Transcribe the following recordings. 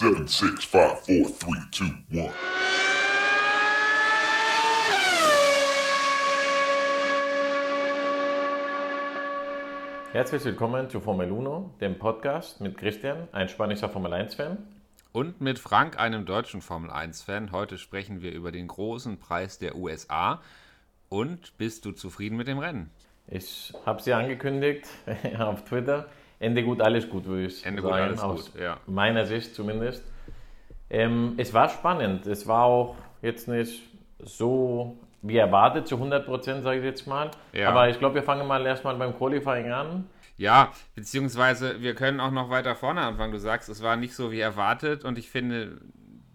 Seven, six, five, four, three, two, one. Herzlich willkommen zu Formel Uno, dem Podcast mit Christian, ein spanischer Formel 1-Fan. Und mit Frank, einem deutschen Formel 1-Fan. Heute sprechen wir über den großen Preis der USA. Und bist du zufrieden mit dem Rennen? Ich habe sie angekündigt auf Twitter. Ende gut, alles gut, würde ich Ende sagen. gut, alles aus gut, ja. meiner Sicht zumindest. Ähm, es war spannend. Es war auch jetzt nicht so wie erwartet, zu 100 Prozent, sage ich jetzt mal. Ja. Aber ich glaube, wir fangen mal erstmal beim Qualifying an. Ja, beziehungsweise wir können auch noch weiter vorne anfangen. Du sagst, es war nicht so wie erwartet und ich finde,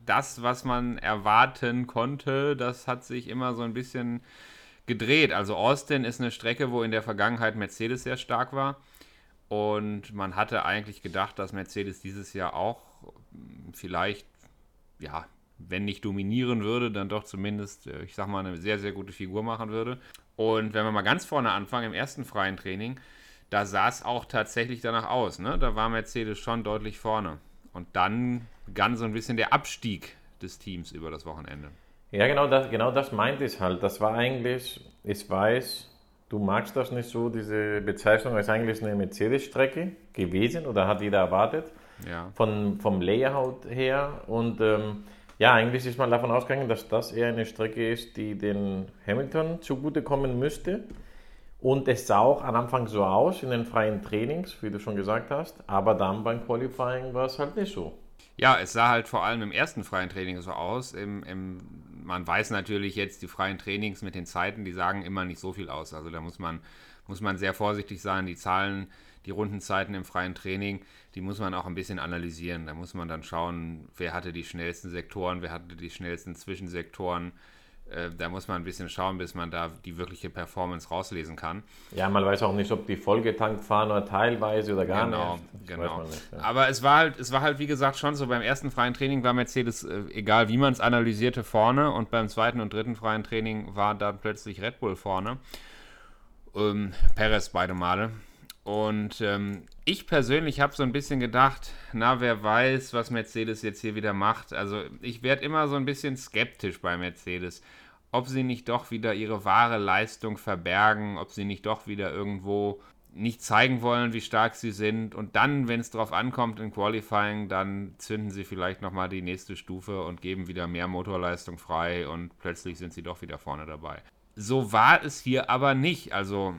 das, was man erwarten konnte, das hat sich immer so ein bisschen gedreht. Also Austin ist eine Strecke, wo in der Vergangenheit Mercedes sehr stark war. Und man hatte eigentlich gedacht, dass Mercedes dieses Jahr auch mh, vielleicht, ja, wenn nicht dominieren würde, dann doch zumindest, äh, ich sag mal, eine sehr, sehr gute Figur machen würde. Und wenn wir mal ganz vorne anfangen, im ersten freien Training, da sah es auch tatsächlich danach aus. Ne? Da war Mercedes schon deutlich vorne. Und dann begann so ein bisschen der Abstieg des Teams über das Wochenende. Ja, genau das, genau das meinte ich halt. Das war eigentlich, ich weiß, du magst das nicht so, diese Bezeichnung ist eigentlich eine Mercedes-Strecke gewesen oder hat jeder erwartet, Ja. von, vom Layout her. Und ähm, ja, eigentlich ist man davon ausgegangen, dass das eher eine Strecke ist, die den Hamilton zugutekommen müsste. Und es sah auch am Anfang so aus in den freien Trainings, wie du schon gesagt hast, aber dann beim Qualifying war es halt nicht so. Ja, es sah halt vor allem im ersten freien Training so aus. Im, im, man weiß natürlich jetzt, die freien Trainings mit den Zeiten, die sagen immer nicht so viel aus. Also da muss man, muss man sehr vorsichtig sein. Die Zahlen, die Rundenzeiten im freien Training, die muss man auch ein bisschen analysieren. Da muss man dann schauen, wer hatte die schnellsten Sektoren, wer hatte die schnellsten Zwischensektoren. Äh, Da muss man ein bisschen schauen, bis man da die wirkliche Performance rauslesen kann. Ja, man weiß auch nicht, ob die vollgetankt fahren oder teilweise oder gar Genau, nicht. Das genau. nicht, ja. Aber es war halt, es war halt wie gesagt schon so beim ersten freien Training war Mercedes, äh, egal wie man es analysierte, vorne und beim zweiten und dritten freien Training war dann plötzlich Red Bull vorne. Ähm, Perez beide Male. Und ähm, ich persönlich habe so ein bisschen gedacht, na, wer weiß, was Mercedes jetzt hier wieder macht. Also ich werde immer so ein bisschen skeptisch bei Mercedes, ob sie nicht doch wieder ihre wahre Leistung verbergen, ob sie nicht doch wieder irgendwo nicht zeigen wollen, wie stark sie sind. Und dann, wenn es drauf ankommt im Qualifying, dann zünden sie vielleicht nochmal die nächste Stufe und geben wieder mehr Motorleistung frei und plötzlich sind sie doch wieder vorne dabei. So war es hier aber nicht. Also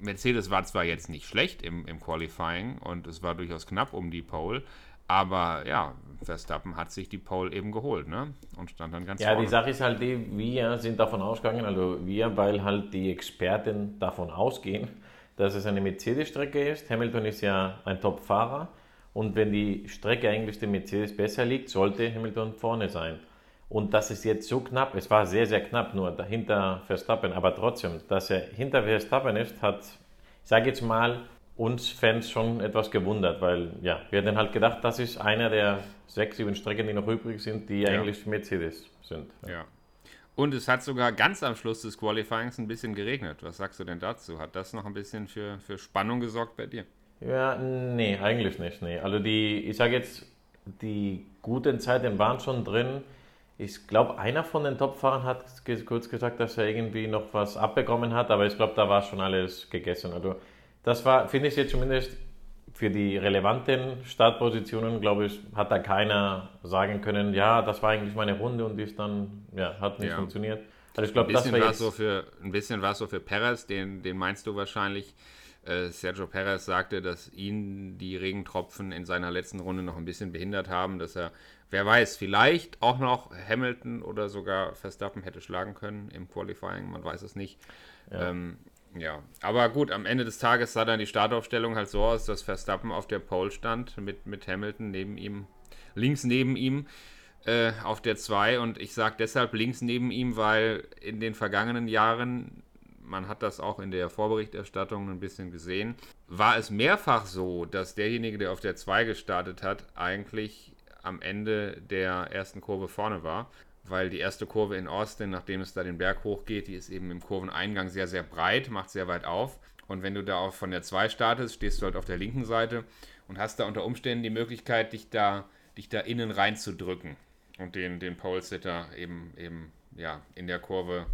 Mercedes war zwar jetzt nicht schlecht im, im Qualifying und es war durchaus knapp um die Pole, aber ja, Verstappen hat sich die Pole eben geholt, ne? Und stand dann ganz Ja, vorne. die Sache ist halt die, wir sind davon ausgegangen, also wir, weil halt die Experten davon ausgehen, dass es eine Mercedes-Strecke ist. Hamilton ist ja ein Top-Fahrer und wenn die Strecke eigentlich dem Mercedes besser liegt, sollte Hamilton vorne sein. Und das ist jetzt so knapp, es war sehr, sehr knapp nur dahinter Verstappen, aber trotzdem, dass er hinter Verstappen ist, hat, ich sage jetzt mal, uns Fans schon etwas gewundert, weil ja, wir hatten halt gedacht, das ist einer der sechs, sieben Strecken, die noch übrig sind, die eigentlich Mercedes sind. Ja. Und es hat sogar ganz am Schluss des Qualifyings ein bisschen geregnet. Was sagst du denn dazu? Hat das noch ein bisschen für, für Spannung gesorgt bei dir? Ja, nee, eigentlich nicht. Nee. Also die, ich sage jetzt, die guten Zeiten waren schon drin. Ich glaube, einer von den Topfahrern hat kurz gesagt, dass er irgendwie noch was abbekommen hat, aber ich glaube, da war schon alles gegessen. Also das war, finde ich jetzt zumindest für die relevanten Startpositionen, glaube ich, hat da keiner sagen können, ja, das war eigentlich meine Runde und die ist dann, ja, hat nicht Ja. funktioniert. Also ich Ein glaube, das bisschen war jetzt, es so für ein bisschen war es so für Perez, den, den meinst du wahrscheinlich. Äh, Sergio Perez sagte, dass ihn die Regentropfen in seiner letzten Runde noch ein bisschen behindert haben, dass er, wer weiß, vielleicht auch noch Hamilton oder sogar Verstappen hätte schlagen können im Qualifying, man weiß es nicht. Ja. Ähm, ja, aber gut, am Ende des Tages sah dann die Startaufstellung halt so aus, dass Verstappen auf der Pole stand mit, mit Hamilton neben ihm, links neben ihm äh, auf der 2 und ich sage deshalb links neben ihm, weil in den vergangenen Jahren, man hat das auch in der Vorberichterstattung ein bisschen gesehen, war es mehrfach so, dass derjenige, der auf der 2 gestartet hat, eigentlich am Ende der ersten Kurve vorne war. Weil die erste Kurve in Austin, nachdem es da den Berg hochgeht, die ist eben im Kurveneingang sehr, sehr breit, macht sehr weit auf. Und wenn du da auch von der 2 startest, stehst du halt auf der linken Seite und hast da unter Umständen die Möglichkeit, dich da dich da innen reinzudrücken und den, den Pole-Sitter eben, eben ja, in der Kurve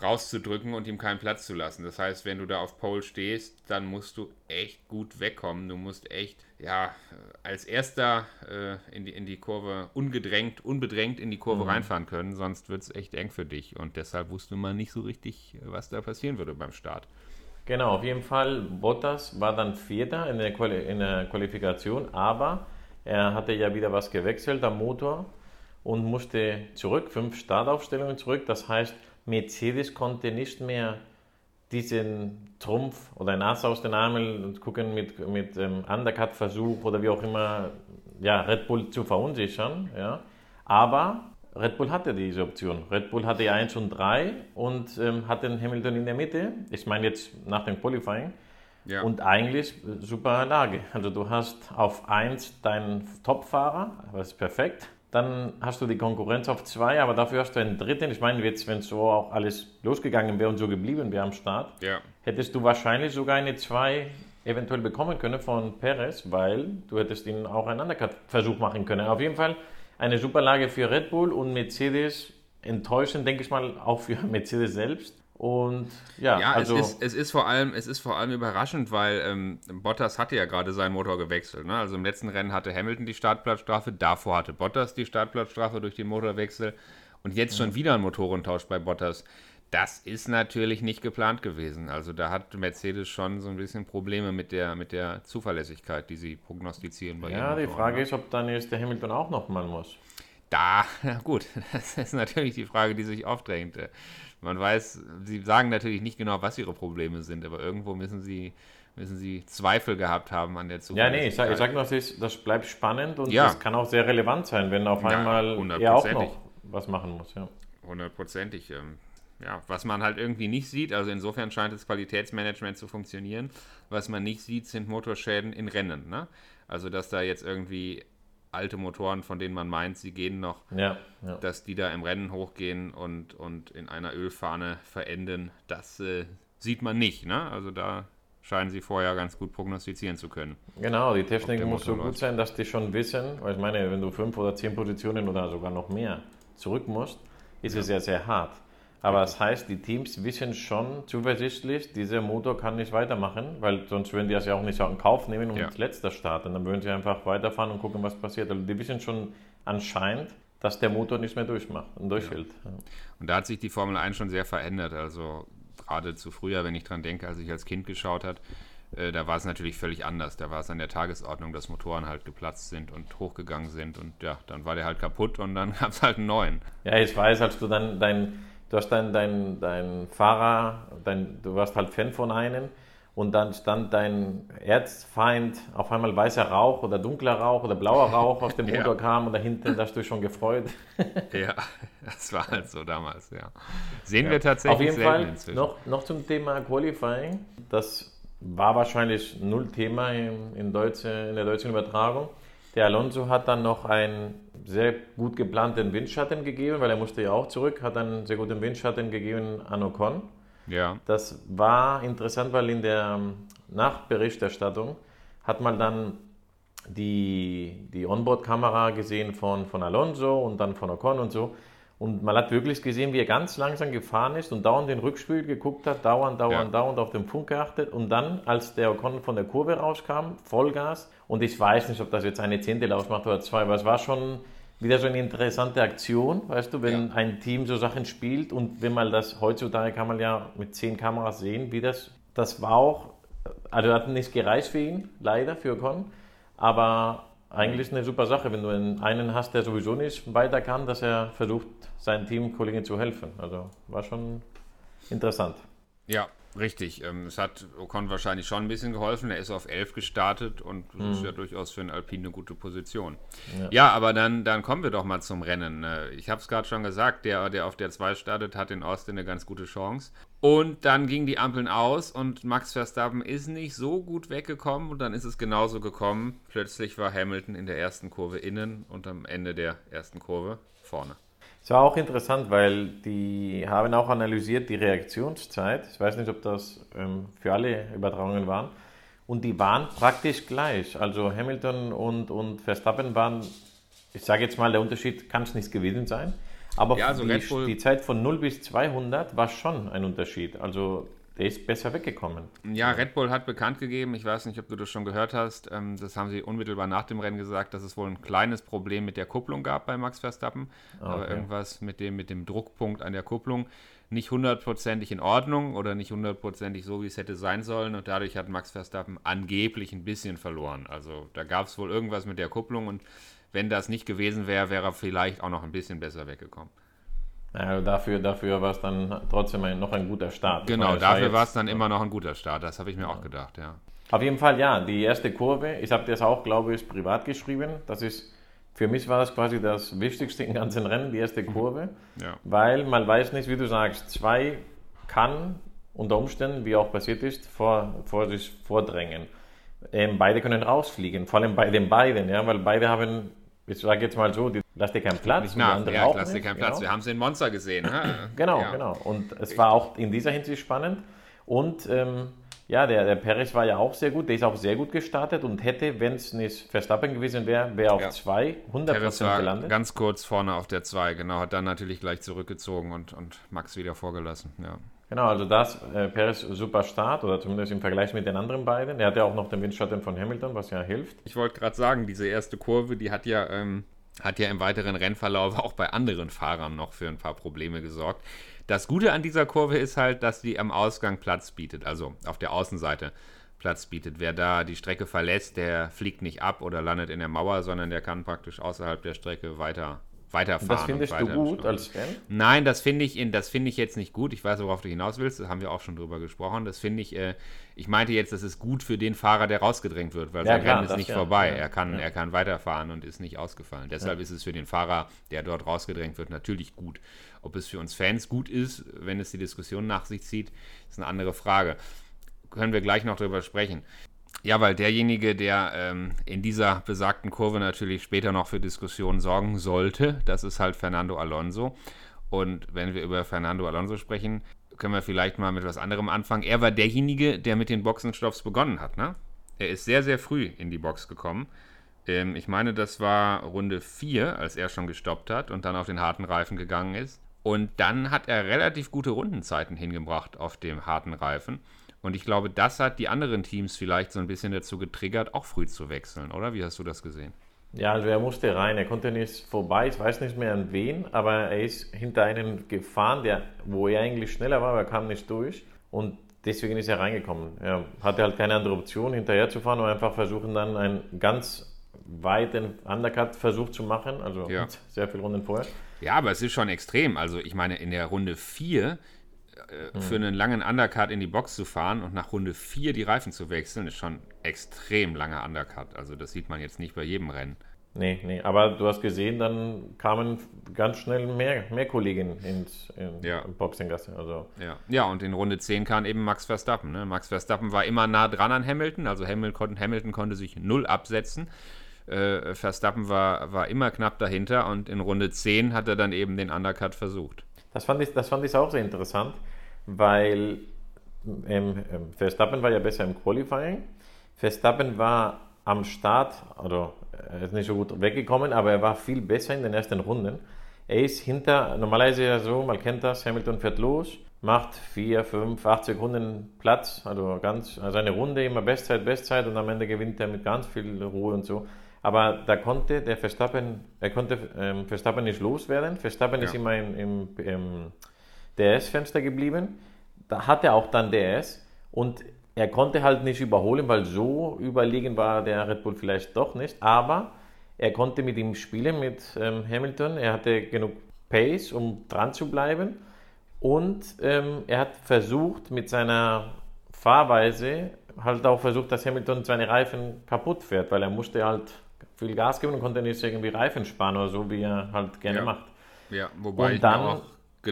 rauszudrücken und ihm keinen Platz zu lassen. Das heißt, wenn du da auf Pole stehst, dann musst du echt gut wegkommen. Du musst echt, ja, als erster äh, in, die, in die Kurve ungedrängt, unbedrängt in die Kurve mhm. reinfahren können, sonst wird es echt eng für dich. Und deshalb wusste man nicht so richtig, was da passieren würde beim Start. Genau, auf jeden Fall, Bottas war dann Vierter in der, Quali in der Qualifikation, aber er hatte ja wieder was gewechselt am Motor und musste zurück, fünf Startaufstellungen zurück. Das heißt, Mercedes konnte nicht mehr diesen Trumpf oder ein Ass aus den Ärmel und gucken mit, mit ähm, Undercut-Versuch oder wie auch immer, ja, Red Bull zu verunsichern. Ja. Aber Red Bull hatte diese Option. Red Bull hatte 1 und 3 und ähm, hat den Hamilton in der Mitte. Ich meine jetzt nach dem Qualifying. Ja. Und eigentlich super Lage. Also du hast auf 1 deinen Topfahrer, das ist perfekt. Dann hast du die Konkurrenz auf zwei, aber dafür hast du einen dritten. Ich meine, jetzt, wenn so auch alles losgegangen wäre und so geblieben wäre am Start, ja. hättest du wahrscheinlich sogar eine zwei eventuell bekommen können von Perez, weil du hättest ihn auch einen Undercut-Versuch machen können. Auf jeden Fall eine super Lage für Red Bull und Mercedes enttäuschend, denke ich mal, auch für Mercedes selbst. Und ja, ja also es, ist, es, ist vor allem, es ist vor allem überraschend, weil ähm, Bottas hatte ja gerade seinen Motor gewechselt. Ne? Also im letzten Rennen hatte Hamilton die Startplatzstrafe, davor hatte Bottas die Startplatzstrafe durch den Motorwechsel und jetzt schon wieder ein Motorentausch bei Bottas. Das ist natürlich nicht geplant gewesen. Also da hat Mercedes schon so ein bisschen Probleme mit der, mit der Zuverlässigkeit, die sie prognostizieren bei Ja, die Frage ne? ist, ob dann jetzt der Hamilton auch nochmal muss. Da, na gut, das ist natürlich die Frage, die sich aufdrängt. Man weiß, sie sagen natürlich nicht genau, was ihre Probleme sind, aber irgendwo müssen sie, müssen sie Zweifel gehabt haben an der Zukunft. Ja, nee, ich sage sag nur, das, das bleibt spannend und ja. das kann auch sehr relevant sein, wenn auf einmal ja, er auch noch was machen muss. Ja. Hundertprozentig. Ähm, ja, was man halt irgendwie nicht sieht, also insofern scheint das Qualitätsmanagement zu funktionieren. Was man nicht sieht, sind Motorschäden in Rennen. Ne? Also, dass da jetzt irgendwie alte Motoren, von denen man meint, sie gehen noch, ja, ja. dass die da im Rennen hochgehen und, und in einer Ölfahne verenden, das äh, sieht man nicht. Ne? Also da scheinen sie vorher ganz gut prognostizieren zu können. Genau, die Technik muss so gut sein, dass die schon wissen, weil ich meine, wenn du fünf oder zehn Positionen oder sogar noch mehr zurück musst, ist ja. es ja sehr hart. Aber das heißt, die Teams wissen schon zuversichtlich, dieser Motor kann nicht weitermachen, weil sonst würden die das ja auch nicht in Kauf nehmen und ja. als letzter starten. Dann würden sie einfach weiterfahren und gucken, was passiert. Also die wissen schon anscheinend, dass der Motor nicht mehr durchmacht und durchhält. Ja. Und da hat sich die Formel 1 schon sehr verändert. Also gerade zu früher, wenn ich dran denke, als ich als Kind geschaut habe, äh, da war es natürlich völlig anders. Da war es an der Tagesordnung, dass Motoren halt geplatzt sind und hochgegangen sind und ja, dann war der halt kaputt und dann gab es halt einen neuen. Ja, ich weiß, als du dann dein du hast deinen dein, dein Fahrer, dein, du warst halt Fan von einem und dann stand dein Erzfeind auf einmal weißer Rauch oder dunkler Rauch oder blauer Rauch aus dem Motor ja. kam und dahinter hast du schon gefreut. ja, das war halt so damals, ja. Sehen ja. wir tatsächlich Auf jeden Fall noch, noch zum Thema Qualifying. Das war wahrscheinlich null Thema in, in, deutsche, in der deutschen Übertragung. Der Alonso hat dann noch einen sehr gut geplanten Windschatten gegeben, weil er musste ja auch zurück, hat einen sehr guten Windschatten gegeben an Ocon. Ja. Das war interessant, weil in der Nachberichterstattung hat man dann die, die Onboard-Kamera gesehen von, von Alonso und dann von Ocon und so. Und man hat wirklich gesehen, wie er ganz langsam gefahren ist und dauernd den Rückspiel geguckt hat, dauernd, dauernd, ja. dauernd auf den Funk geachtet. Und dann, als der Ocon von der Kurve rauskam, Vollgas. Und ich weiß nicht, ob das jetzt eine Zehntel ausmacht oder zwei, aber es war schon wieder so eine interessante Aktion, weißt du, wenn ja. ein Team so Sachen spielt und wenn man das heutzutage kann man ja mit zehn Kameras sehen, wie das, das war auch, also hat nicht gereicht für ihn, leider, für Ocon, aber eigentlich eine super Sache, wenn du einen hast, der sowieso nicht weiter kann, dass er versucht, seinen Teamkollegen zu helfen. Also war schon interessant. Ja, richtig. Ähm, es hat Ocon wahrscheinlich schon ein bisschen geholfen. Er ist auf 11 gestartet und mhm. ist ja durchaus für einen Alpine eine gute Position. Ja, ja aber dann, dann kommen wir doch mal zum Rennen. Äh, ich habe es gerade schon gesagt, der, der auf der 2 startet, hat in Austin eine ganz gute Chance. Und dann gingen die Ampeln aus und Max Verstappen ist nicht so gut weggekommen und dann ist es genauso gekommen. Plötzlich war Hamilton in der ersten Kurve innen und am Ende der ersten Kurve vorne. Es war auch interessant, weil die haben auch analysiert die Reaktionszeit. Ich weiß nicht, ob das ähm, für alle Übertragungen waren. Und die waren praktisch gleich. Also Hamilton und, und Verstappen waren ich sage jetzt mal, der Unterschied kann es nicht gewesen sein. Aber Ja, also die, die Zeit von 0 bis 200 war schon ein Unterschied. Also der ist besser weggekommen. Ja, Red Bull hat bekannt gegeben, ich weiß nicht, ob du das schon gehört hast, ähm, das haben sie unmittelbar nach dem Rennen gesagt, dass es wohl ein kleines Problem mit der Kupplung gab bei Max Verstappen. Aber okay. irgendwas mit dem, mit dem Druckpunkt an der Kupplung nicht hundertprozentig in Ordnung oder nicht hundertprozentig so, wie es hätte sein sollen. Und dadurch hat Max Verstappen angeblich ein bisschen verloren. Also da gab es wohl irgendwas mit der Kupplung und wenn das nicht gewesen wäre, wäre er vielleicht auch noch ein bisschen besser weggekommen. Ja, dafür dafür war es dann trotzdem ein, noch ein guter Start. Genau, meine, dafür war es dann immer noch ein guter Start. Das habe ich mir auch gedacht, ja. Auf jeden Fall, ja, die erste Kurve, ich habe das auch, glaube ich, privat geschrieben. Das ist, für mich war das quasi das Wichtigste im ganzen Rennen, die erste Kurve. Ja. Weil man weiß nicht, wie du sagst, zwei kann unter Umständen, wie auch passiert ist, vor, vor sich vordrängen. Ähm, beide können rausfliegen, vor allem bei den beiden, ja, weil beide haben, ich sage jetzt mal so, die lass dir keinen Platz. Nicht nach, ja, auch lasse dir keinen Platz. genau. Wir haben es in Monster gesehen. ne? Genau, ja. genau. Und es war auch in dieser Hinsicht spannend. Und ähm, ja, der, der Perez war ja auch sehr gut. Der ist auch sehr gut gestartet und hätte, wenn es nicht Verstappen gewesen wäre, wäre auf Ja. 200 Perez war gelandet. ganz kurz vorne auf der 2, genau, hat dann natürlich gleich zurückgezogen und, und Max wieder vorgelassen. Ja. Genau, also das, äh, Perez super Start oder zumindest im Vergleich mit den anderen beiden. Er hatte auch noch den Windschatten von Hamilton, was ja hilft. Ich wollte gerade sagen, diese erste Kurve, die hat ja, ähm, hat ja im weiteren Rennverlauf auch bei anderen Fahrern noch für ein paar Probleme gesorgt. Das Gute an dieser Kurve ist halt, dass die am Ausgang Platz bietet, also auf der Außenseite Platz bietet. Wer da die Strecke verlässt, der fliegt nicht ab oder landet in der Mauer, sondern der kann praktisch außerhalb der Strecke weiter, weiterfahren. Das findest du weiter gut beschleunigen. als Fan? Nein, das finde ich, in- das finde ich jetzt nicht gut. Ich weiß, worauf du hinaus willst. Das haben wir auch schon drüber gesprochen. Das finde ich, äh, ich meinte jetzt, das ist gut für den Fahrer, der rausgedrängt wird, weil Ja, sein Rennen ist nicht ja. vorbei. Ja, Er kann, ja. er kann weiterfahren und ist nicht ausgefallen. Deshalb ist es für den Fahrer, der dort rausgedrängt wird, natürlich gut. Ob es für uns Fans gut ist, wenn es die Diskussion nach sich zieht, ist eine andere Frage. Können wir gleich noch drüber sprechen. Ja, weil derjenige, der ähm, in dieser besagten Kurve natürlich später noch für Diskussionen sorgen sollte, das ist halt Fernando Alonso. Und wenn wir über Fernando Alonso sprechen, können wir vielleicht mal mit was anderem anfangen. Er war derjenige, der mit den Boxenstopps begonnen hat. Ne? Er ist sehr, sehr früh in die Box gekommen. Ähm, ich meine, das war Runde 4, als er schon gestoppt hat und dann auf den harten Reifen gegangen ist. Und dann hat er relativ gute Rundenzeiten hingebracht auf dem harten Reifen. Und ich glaube, das hat die anderen Teams vielleicht so ein bisschen dazu getriggert, auch früh zu wechseln, oder? Wie hast du das gesehen? Ja, also er musste rein. Er konnte nicht vorbei. Ich weiß nicht mehr an wen, aber er ist hinter einen gefahren, der, wo er eigentlich schneller war, aber er kam nicht durch. Und deswegen ist er reingekommen. Er hatte halt keine andere Option, hinterher zu fahren und einfach versuchen, dann einen ganz weiten Undercut-Versuch zu machen. Also Ja. sehr viele Runden vorher. Ja, aber es ist schon extrem. Also ich meine, in der Runde 4 äh, für einen langen Undercut in die Box zu fahren und nach Runde 4 die Reifen zu wechseln, ist schon extrem langer Undercut. Also das sieht man jetzt nicht bei jedem Rennen. Nee, nee, aber du hast gesehen, dann kamen ganz schnell mehr, mehr Kollegen ins in Ja. Boxengasse. Also Ja. ja, und in Runde 10 kam eben Max Verstappen. Ne? Max Verstappen war immer nah dran an Hamilton, also Hamilton, Hamilton konnte sich null absetzen. Äh, Verstappen war, war immer knapp dahinter und in Runde 10 hat er dann eben den Undercut versucht. Das fand ich, das fand ich auch sehr interessant, weil ähm, Verstappen war ja besser im Qualifying. Verstappen war am Start, also er ist nicht so gut weggekommen, aber er war viel besser in den ersten Runden. Er ist hinter, normalerweise ja so, man kennt das, Hamilton fährt los, macht 4, 5, 8 Sekunden Platz, also ganz, also eine Runde immer Bestzeit, Bestzeit und am Ende gewinnt er mit ganz viel Ruhe und so. Aber da konnte der Verstappen, er konnte ähm, Verstappen nicht loswerden. Verstappen ist Ja. immer im, im, im DRS-Fenster geblieben. Da hat er auch dann DRS und er konnte halt nicht überholen, weil so überlegen war der Red Bull vielleicht doch nicht. Aber er konnte mit ihm spielen, mit ähm, Hamilton. Er hatte genug Pace, um dran zu bleiben. Und ähm, er hat versucht, mit seiner Fahrweise halt auch versucht, dass Hamilton seine Reifen kaputt fährt, weil er musste halt viel Gas geben und konnte nicht irgendwie Reifen sparen oder so, wie er halt gerne Ja. macht. Ja, wobei Und ich dann- auch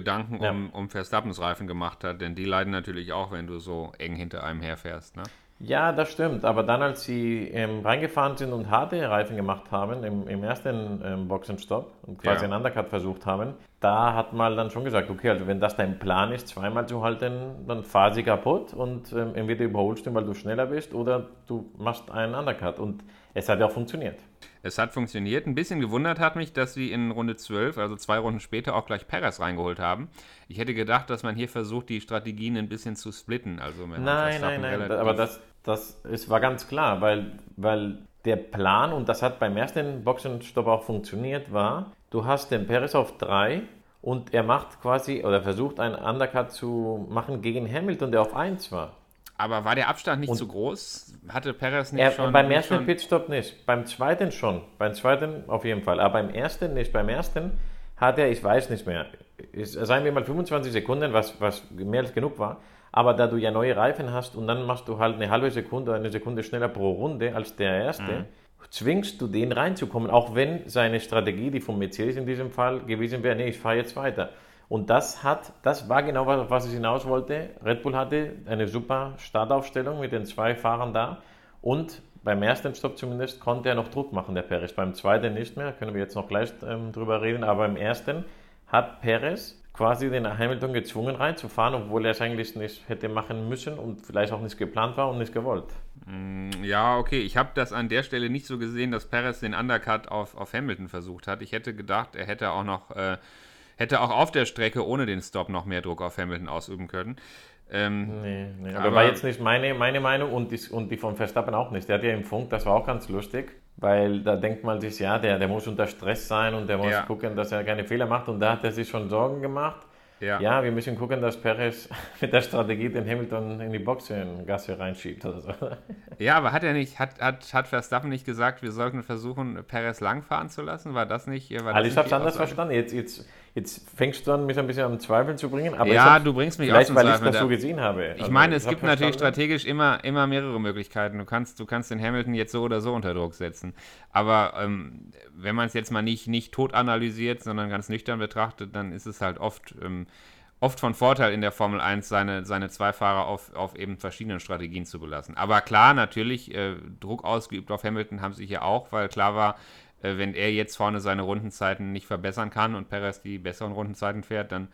Gedanken Ja. um, um Verstappens Reifen gemacht hat, denn die leiden natürlich auch, wenn du so eng hinter einem herfährst. Ne? Ja, das stimmt. Aber dann, als sie ähm, reingefahren sind und harte Reifen gemacht haben, im, im ersten ähm, Boxenstopp und quasi Ja. einen Undercut versucht haben, da hat man dann schon gesagt, okay, also wenn das dein Plan ist, zweimal zu halten, dann fahr sie kaputt und ähm, entweder überholst du, weil du schneller bist, oder du machst einen Undercut. Und es hat ja auch funktioniert. Es hat funktioniert. Ein bisschen gewundert hat mich, dass sie in Runde 12, also zwei Runden später, auch gleich Perez reingeholt haben. Ich hätte gedacht, dass man hier versucht, die Strategien ein bisschen zu splitten. Also nein, nein, nein, aber das, das ist, war ganz klar, weil, weil der Plan, und das hat beim ersten Boxenstopp auch funktioniert, war, du hast den Perez auf 3 und er macht quasi oder versucht einen Undercut zu machen gegen Hamilton, der auf 1 war. Aber war der Abstand nicht und zu groß? Hatte Perez nicht er, schon? Beim ersten schon... Pitstop nicht, beim zweiten schon. Beim zweiten auf jeden Fall, aber beim ersten nicht. Beim ersten hat er, ich weiß nicht mehr, seien wir mal 25 Sekunden, was, was mehr als genug war. Aber da du ja neue Reifen hast und dann machst du halt eine halbe Sekunde oder eine Sekunde schneller pro Runde als der erste, mhm. zwingst du den reinzukommen, auch wenn seine Strategie, die von Mercedes in diesem Fall gewesen wäre, nee, ich fahre jetzt weiter. Und das hat, das war genau was, was ich hinaus wollte. Red Bull hatte eine super Startaufstellung mit den zwei Fahrern da und beim ersten Stopp zumindest konnte er noch Druck machen, der Perez. Beim zweiten nicht mehr, können wir jetzt noch gleich ähm, drüber reden, aber beim ersten hat Perez quasi den Hamilton gezwungen reinzufahren, obwohl er es eigentlich nicht hätte machen müssen und vielleicht auch nicht geplant war und nicht gewollt. Mm, ja, okay. Ich habe das an der Stelle nicht so gesehen, dass Perez den Undercut auf, auf Hamilton versucht hat. Ich hätte gedacht, er hätte auch noch äh, hätte auch auf der Strecke ohne den Stop noch mehr Druck auf Hamilton ausüben können. Ähm, nee, nee, aber, aber war jetzt nicht meine, meine Meinung und die, und die von Verstappen auch nicht. Der hat ja im Funk, das war auch ganz lustig, weil da denkt man sich, ja, der, der muss unter Stress sein und der muss ja. gucken, dass er keine Fehler macht und da hat er sich schon Sorgen gemacht. Ja. ja, wir müssen gucken, dass Perez mit der Strategie den Hamilton in die Boxengasse reinschiebt oder so. Ja, aber hat er nicht, hat, hat, hat Verstappen nicht gesagt, wir sollten versuchen, Perez langfahren zu lassen? War das nicht? War also ich habe es anders verstanden. Jetzt, jetzt, Jetzt fängst du an, mich ein bisschen am Zweifeln zu bringen. Aber ja, du bringst mich vielleicht, auch zum weil Zweifel. ich das so gesehen habe. Ich also, meine, es gibt natürlich strategisch immer, immer mehrere Möglichkeiten. Du kannst, du kannst den Hamilton jetzt so oder so unter Druck setzen. Aber ähm, wenn man es jetzt mal nicht, nicht tot analysiert, sondern ganz nüchtern betrachtet, dann ist es halt oft, ähm, oft von Vorteil in der Formel 1, seine, seine zwei Fahrer auf, auf eben verschiedenen Strategien zu belassen. Aber klar, natürlich, äh, Druck ausgeübt auf Hamilton haben sie hier auch, weil klar war, äh, wenn er jetzt vorne seine Rundenzeiten nicht verbessern kann und Perez die besseren Rundenzeiten fährt, dann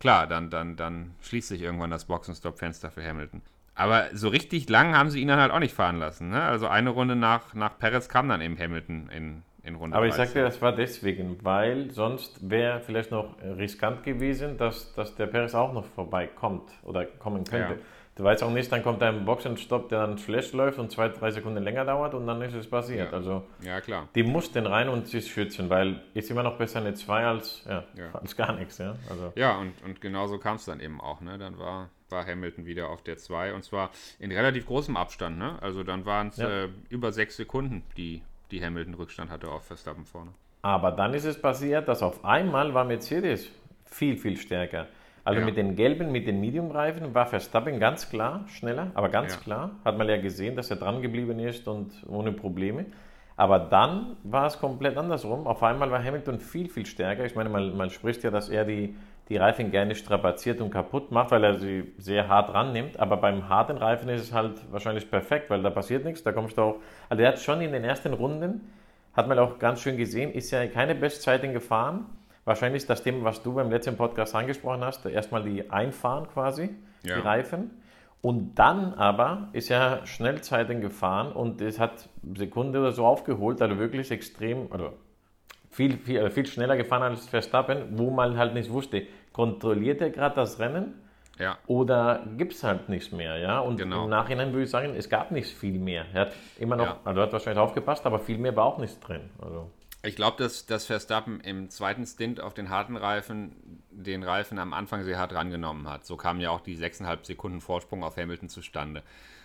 klar, dann, dann, dann schließt sich irgendwann das Boxenstopp-Fenster für Hamilton. Aber so richtig lang haben sie ihn dann halt auch nicht fahren lassen. Ne? Also eine Runde nach, nach Perez kam dann eben Hamilton in, in Runde Aber ich sagte, das war deswegen, weil sonst wäre vielleicht noch riskant gewesen, dass, dass der Perez auch noch vorbeikommt oder kommen könnte. Ja. Du weißt auch nicht, dann kommt ein Boxenstopp, der dann schlecht läuft und zwei, drei Sekunden länger dauert und dann ist es passiert. Ja. Also ja, klar. die mussten rein und sich schützen, weil ist immer noch besser eine 2 als, ja, ja. als gar nichts. Ja, also. ja und, und genauso kam es dann eben auch. Ne? Dann war, war Hamilton wieder auf der 2 und zwar in relativ großem Abstand. Ne? Also dann waren es äh, über sechs Sekunden, die, die Hamilton Rückstand hatte auf Verstappen vorne. Aber dann ist es passiert, dass auf einmal war Mercedes viel, viel stärker. Also ja. mit den gelben, mit den Medium-Reifen war Verstappen ganz klar schneller, aber ganz ja. klar. Hat man ja gesehen, dass er dran geblieben ist und ohne Probleme. Aber dann war es komplett andersrum. Auf einmal war Hamilton viel, viel stärker. Ich meine, man, man spricht ja, dass er die, die Reifen gerne strapaziert und kaputt macht, weil er sie sehr hart rannimmt. Aber beim harten Reifen ist es halt wahrscheinlich perfekt, weil da passiert nichts. Da kommst du auch. Also er hat schon in den ersten Runden, hat man auch ganz schön gesehen, ist ja keine Bestzeiten gefahren wahrscheinlich das Thema, was du beim letzten Podcast angesprochen hast, erstmal die Einfahren quasi, ja. die Reifen. Und dann aber ist er Schnellzeiten gefahren und es hat Sekunde oder so aufgeholt, also wirklich extrem, also viel, viel, also viel schneller gefahren als Verstappen, wo man halt nicht wusste, kontrolliert er gerade das Rennen ja. oder gibt es halt nichts mehr. Ja? Und genau. im Nachhinein würde ich sagen, es gab nicht viel mehr. Er hat immer noch, ja. also hat wahrscheinlich aufgepasst, aber viel mehr war auch nicht drin. Also. Ich glaube, dass, dass Verstappen im zweiten Stint auf den harten Reifen den Reifen am Anfang sehr hart rangenommen hat. So kam ja auch die 6,5 Sekunden Vorsprung auf Hamilton zustande,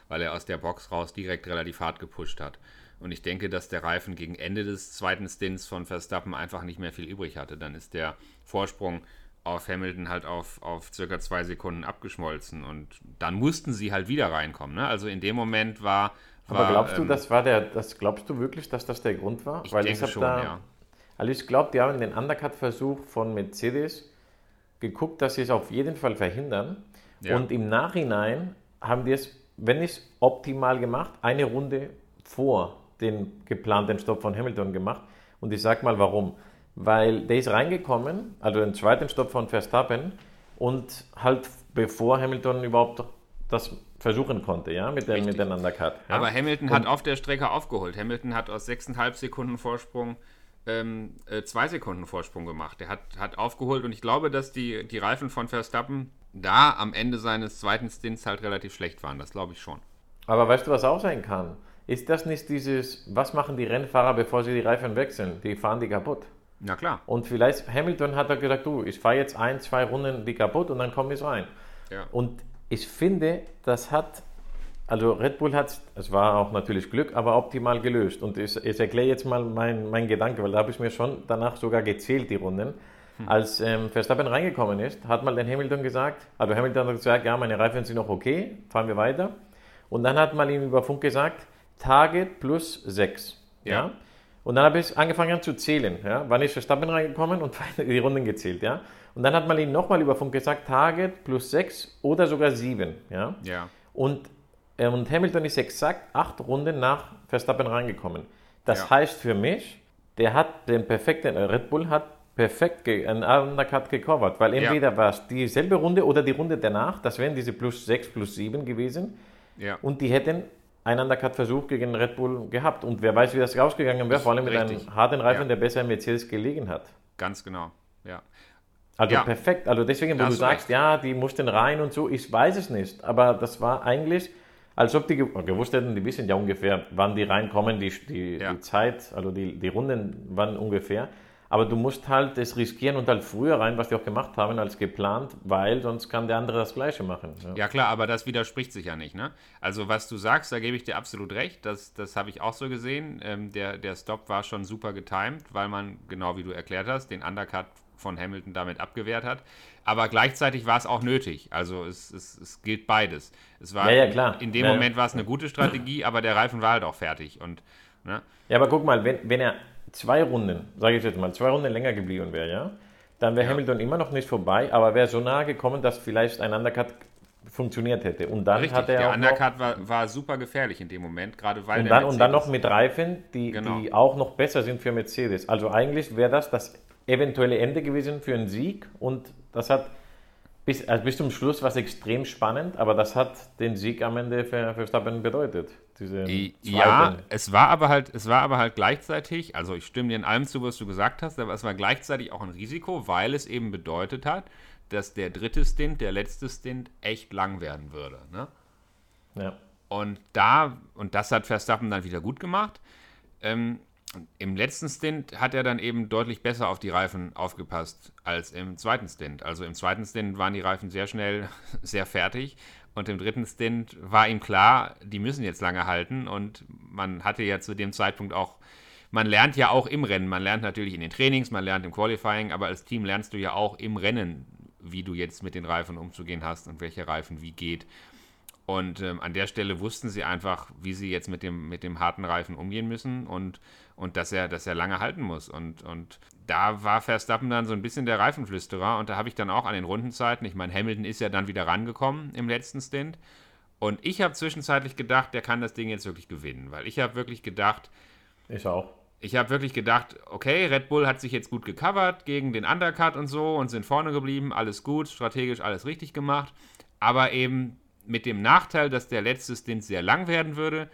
weil er aus der Box raus direkt relativ hart gepusht hat. Und ich denke, dass der Reifen gegen Ende des zweiten Stints von Verstappen einfach nicht mehr viel übrig hatte. Dann ist der Vorsprung auf Hamilton halt auf, auf circa zwei Sekunden abgeschmolzen und dann mussten sie halt wieder reinkommen. Ne? Also in dem Moment war aber glaubst du, ähm, das war der, das glaubst du wirklich, dass das der Grund war? Ich Weil denke ich schon, da, ja. Also ich glaube, die haben den Undercut-Versuch von Mercedes geguckt, dass sie es auf jeden Fall verhindern. Ja. Und im Nachhinein haben die es, wenn nicht optimal gemacht, eine Runde vor den geplanten Stopp von Hamilton gemacht. Und ich sag mal warum. weil der ist reingekommen, also den zweiten Stopp von Verstappen und halt bevor Hamilton überhaupt das versuchen konnte, ja, mit, der, mit dem Undercut. Ja? Aber Hamilton hat auf der Strecke aufgeholt. Hamilton hat aus 6,5 Sekunden Vorsprung ähm, äh, zwei Sekunden Vorsprung gemacht. Er hat, hat aufgeholt und ich glaube, dass die, die Reifen von Verstappen da am Ende seines zweiten Stints halt relativ schlecht waren. Das glaube ich schon. Aber weißt du, was auch sein kann? Ist das nicht dieses, was machen die Rennfahrer, bevor sie die Reifen wechseln? Die fahren die kaputt. Na klar. Und vielleicht Hamilton hat er gesagt, du, ich fahre jetzt ein, zwei Runden die kaputt und dann komme ich rein. Ja. Und ich finde, das hat, also Red Bull hat, es war auch natürlich Glück, aber optimal gelöst. Und ich, ich erkläre jetzt mal meinen mein Gedanke, weil da habe ich mir schon danach sogar gezählt, die Runden. Hm. Als ähm, Verstappen reingekommen ist, hat mal den Hamilton gesagt, also Hamilton hat gesagt, ja, meine Reifen sind noch okay, fahren wir weiter. Und dann hat man ihm über Funk gesagt, Target plus 6. Ja. ja? Und dann habe ich angefangen zu zählen. Ja? Wann ist Verstappen reingekommen und die Runden gezählt. Ja? Und dann hat man ihm nochmal über Funk gesagt, Target plus 6 oder sogar 7. Ja? Ja. Und, äh, und Hamilton ist exakt acht Runden nach Verstappen reingekommen. Das Ja. heißt für mich, der hat den perfekten, äh, Red Bull hat perfekt einen Undercut gecovert, weil entweder war es dieselbe Runde oder die Runde danach, das wären diese plus 6, plus 7 gewesen Ja. und die hätten einen Undercut-Versuch gegen Red Bull gehabt. Und wer weiß, wie das rausgegangen wäre, vor allem mit Richtig. einem harten Reifen, Ja. der besser im Mercedes gelegen hat. Ganz genau. Ja. Also Ja. perfekt. Also deswegen, wo Da du sagst, recht. ja, die mussten rein und so, ich weiß es nicht. Aber das war eigentlich, als ob die ge- gewusst hätten, die wissen ja ungefähr, wann die reinkommen, die, die, Ja. die Zeit, also die, die Runden wann ungefähr. Aber du musst halt es riskieren und halt früher rein, was die auch gemacht haben, als geplant, weil sonst kann der andere das Gleiche machen. Ja. Ja klar, aber das widerspricht sich ja nicht. Ne? Also was du sagst, da gebe ich dir absolut recht. Das, das habe ich auch so gesehen. Ähm, der, der Stop war schon super getimed, weil man, genau wie du erklärt hast, den Undercut von Hamilton damit abgewehrt hat. Aber gleichzeitig war es auch nötig. Also es, es, es gilt beides. Es war, Ja, ja. In dem Ja. Moment war es eine gute Strategie, aber der Reifen war halt auch fertig. Und ne? Ja, aber guck mal, wenn, wenn er zwei Runden, sage ich jetzt mal, zwei Runden länger geblieben wäre, ja, dann wäre. Hamilton immer noch nicht vorbei, aber wäre so nahe gekommen, dass vielleicht ein Undercut funktioniert hätte. Und dann richtig, hat er der auch noch, Undercut war, war super gefährlich in dem Moment, gerade weil und dann, und dann noch mit Reifen, die, Genau. die auch noch besser sind für Mercedes. Also eigentlich wäre das das eventuelle Ende gewesen für einen Sieg und das hat bis, also bis zum Schluss war es extrem spannend, aber das hat den Sieg am Ende für Verstappen bedeutet. Diese Ja, es war aber halt, es war aber halt gleichzeitig, also ich stimme dir in allem zu, was du gesagt hast, aber es war gleichzeitig auch ein Risiko, weil es eben bedeutet hat, dass der dritte Stint, der letzte Stint echt lang werden würde. Ne? ja. Und da, und das hat Verstappen dann wieder gut gemacht. Ähm, Im letzten Stint hat er dann eben deutlich besser auf die Reifen aufgepasst als im zweiten Stint. Also im zweiten Stint waren die Reifen sehr schnell sehr fertig. Und im dritten Stint war ihm klar, die müssen jetzt lange halten. Und man hatte ja zu dem Zeitpunkt auch, man lernt ja auch im Rennen, man lernt natürlich in den Trainings, man lernt im Qualifying, aber als Team lernst du ja auch im Rennen, wie du jetzt mit den Reifen umzugehen hast und welche Reifen wie geht. Und ähm, an der Stelle wussten sie einfach, wie sie jetzt mit dem, mit dem harten Reifen umgehen müssen. Und, und dass, er, dass er lange halten muss. Und, und da war Verstappen dann so ein bisschen der Reifenflüsterer. Und da habe ich dann auch an den Rundenzeiten, ich meine, Hamilton ist ja dann wieder rangekommen im letzten Stint. Und ich habe zwischenzeitlich gedacht, der kann das Ding jetzt wirklich gewinnen. Weil ich habe wirklich gedacht, Ich auch. ich habe wirklich gedacht, okay, Red Bull hat sich jetzt gut gecovert gegen den Undercut und so und sind vorne geblieben, alles gut, strategisch alles richtig gemacht, aber eben mit dem Nachteil, dass der letzte Stint sehr lang werden würde,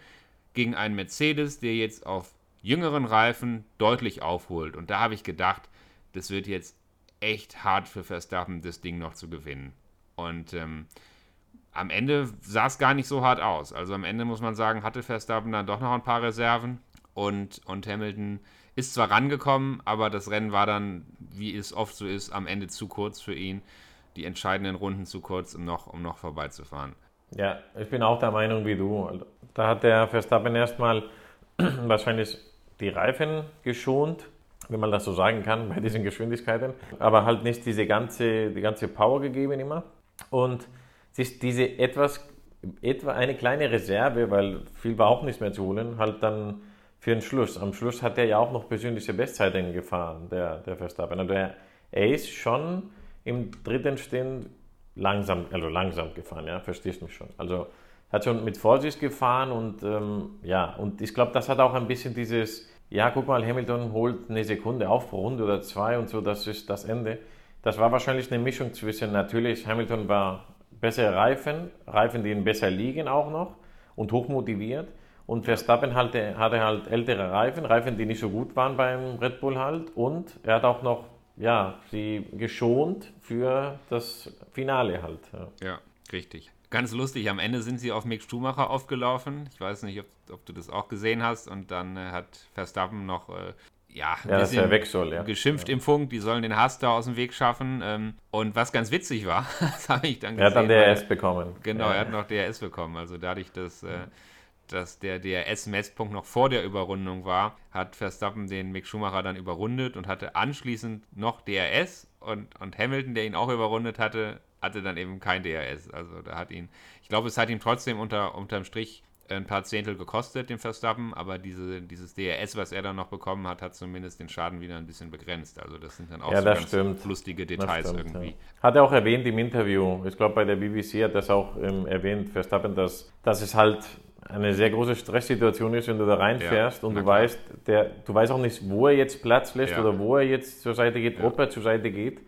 gegen einen Mercedes, der jetzt auf jüngeren Reifen deutlich aufholt. Und da habe ich gedacht, das wird jetzt echt hart für Verstappen, das Ding noch zu gewinnen. Und ähm, am Ende sah es gar nicht so hart aus. Also am Ende muss man sagen, hatte Verstappen dann doch noch ein paar Reserven und, und Hamilton ist zwar rangekommen, aber das Rennen war dann, wie es oft so ist, am Ende zu kurz für ihn. Die entscheidenden Runden zu kurz, um noch, um noch vorbeizufahren. Ja, ich bin auch der Meinung wie du. Da hat der Verstappen erstmal wahrscheinlich die Reifen geschont, wenn man das so sagen kann, bei diesen Geschwindigkeiten, aber halt nicht diese ganze, die ganze Power gegeben immer. Und sich diese etwas, etwa eine kleine Reserve, weil viel war auch nicht mehr zu holen, halt dann für den Schluss. Am Schluss hat er ja auch noch persönliche Bestzeiten gefahren, der, der Verstappen. Also er, er ist schon im dritten Stint langsam, also langsam gefahren, ja, verstehst mich schon. Also hat schon mit Vorsicht gefahren und ähm, ja, und ich glaube, das hat auch ein bisschen dieses, ja, guck mal, Hamilton holt eine Sekunde auf pro Runde oder zwei und so, das ist das Ende. Das war wahrscheinlich eine Mischung zwischen, natürlich, Hamilton war bessere Reifen, Reifen, die ihn besser liegen auch noch und hochmotiviert. Und Verstappen hatte, hatte halt ältere Reifen, Reifen, die nicht so gut waren beim Red Bull halt. Und er hat auch noch, ja, sie geschont für das Finale halt. Ja, ja richtig. Ganz lustig, am Ende sind sie auf Mick Schumacher aufgelaufen. Ich weiß nicht, ob, ob du das auch gesehen hast. Und dann äh, hat Verstappen noch äh, ja, ein ja, bisschen weg soll, ja. geschimpft ja. im Funk, die sollen den Hass da aus dem Weg schaffen. Ähm, und was ganz witzig war, das habe ich dann gesehen. Er hat dann DRS bekommen. Genau, ja. er hat noch DRS bekommen. Also dadurch, dass, äh, dass der DRS-Messpunkt noch vor der Überrundung war, hat Verstappen den Mick Schumacher dann überrundet und hatte anschließend noch DRS. Und, und Hamilton, der ihn auch überrundet hatte, hatte dann eben kein DRS. Also da hat ihn, ich glaube, es hat ihm trotzdem unter, unterm Strich ein paar Zehntel gekostet, dem Verstappen, aber diese, dieses DRS, was er dann noch bekommen hat, hat zumindest den Schaden wieder ein bisschen begrenzt. Also das sind dann auch ja, so ganz stimmt. lustige Details stimmt, irgendwie. Ja. Hat er auch erwähnt im Interview, ich glaube bei der BBC hat das auch ähm, erwähnt, Verstappen, dass, dass es halt eine sehr große Stresssituation ist, wenn du da reinfährst ja, und du klar. weißt, der, du weißt auch nicht, wo er jetzt Platz lässt oder wo er jetzt zur Seite geht, ob er zur Seite geht.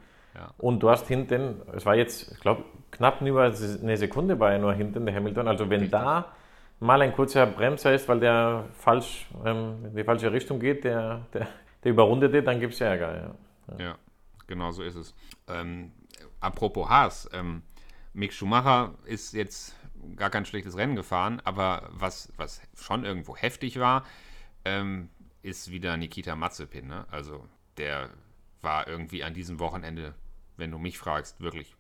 Und du hast hinten, es war jetzt, ich glaube, knapp über eine Sekunde war er nur hinten, der Hamilton. Also wenn Richtig. da mal ein kurzer Bremser ist, weil der falsch ähm, in die falsche Richtung geht, der, der, der überrundete, dann gibt es Ärger. Ja. ja. genau so ist es. Ähm, apropos Haas, ähm, Mick Schumacher ist jetzt gar kein schlechtes Rennen gefahren, aber was, was schon irgendwo heftig war, ähm, ist wieder Nikita Mazepin. Ne? Also der war irgendwie an diesem Wochenende, wenn du mich fragst, wirklich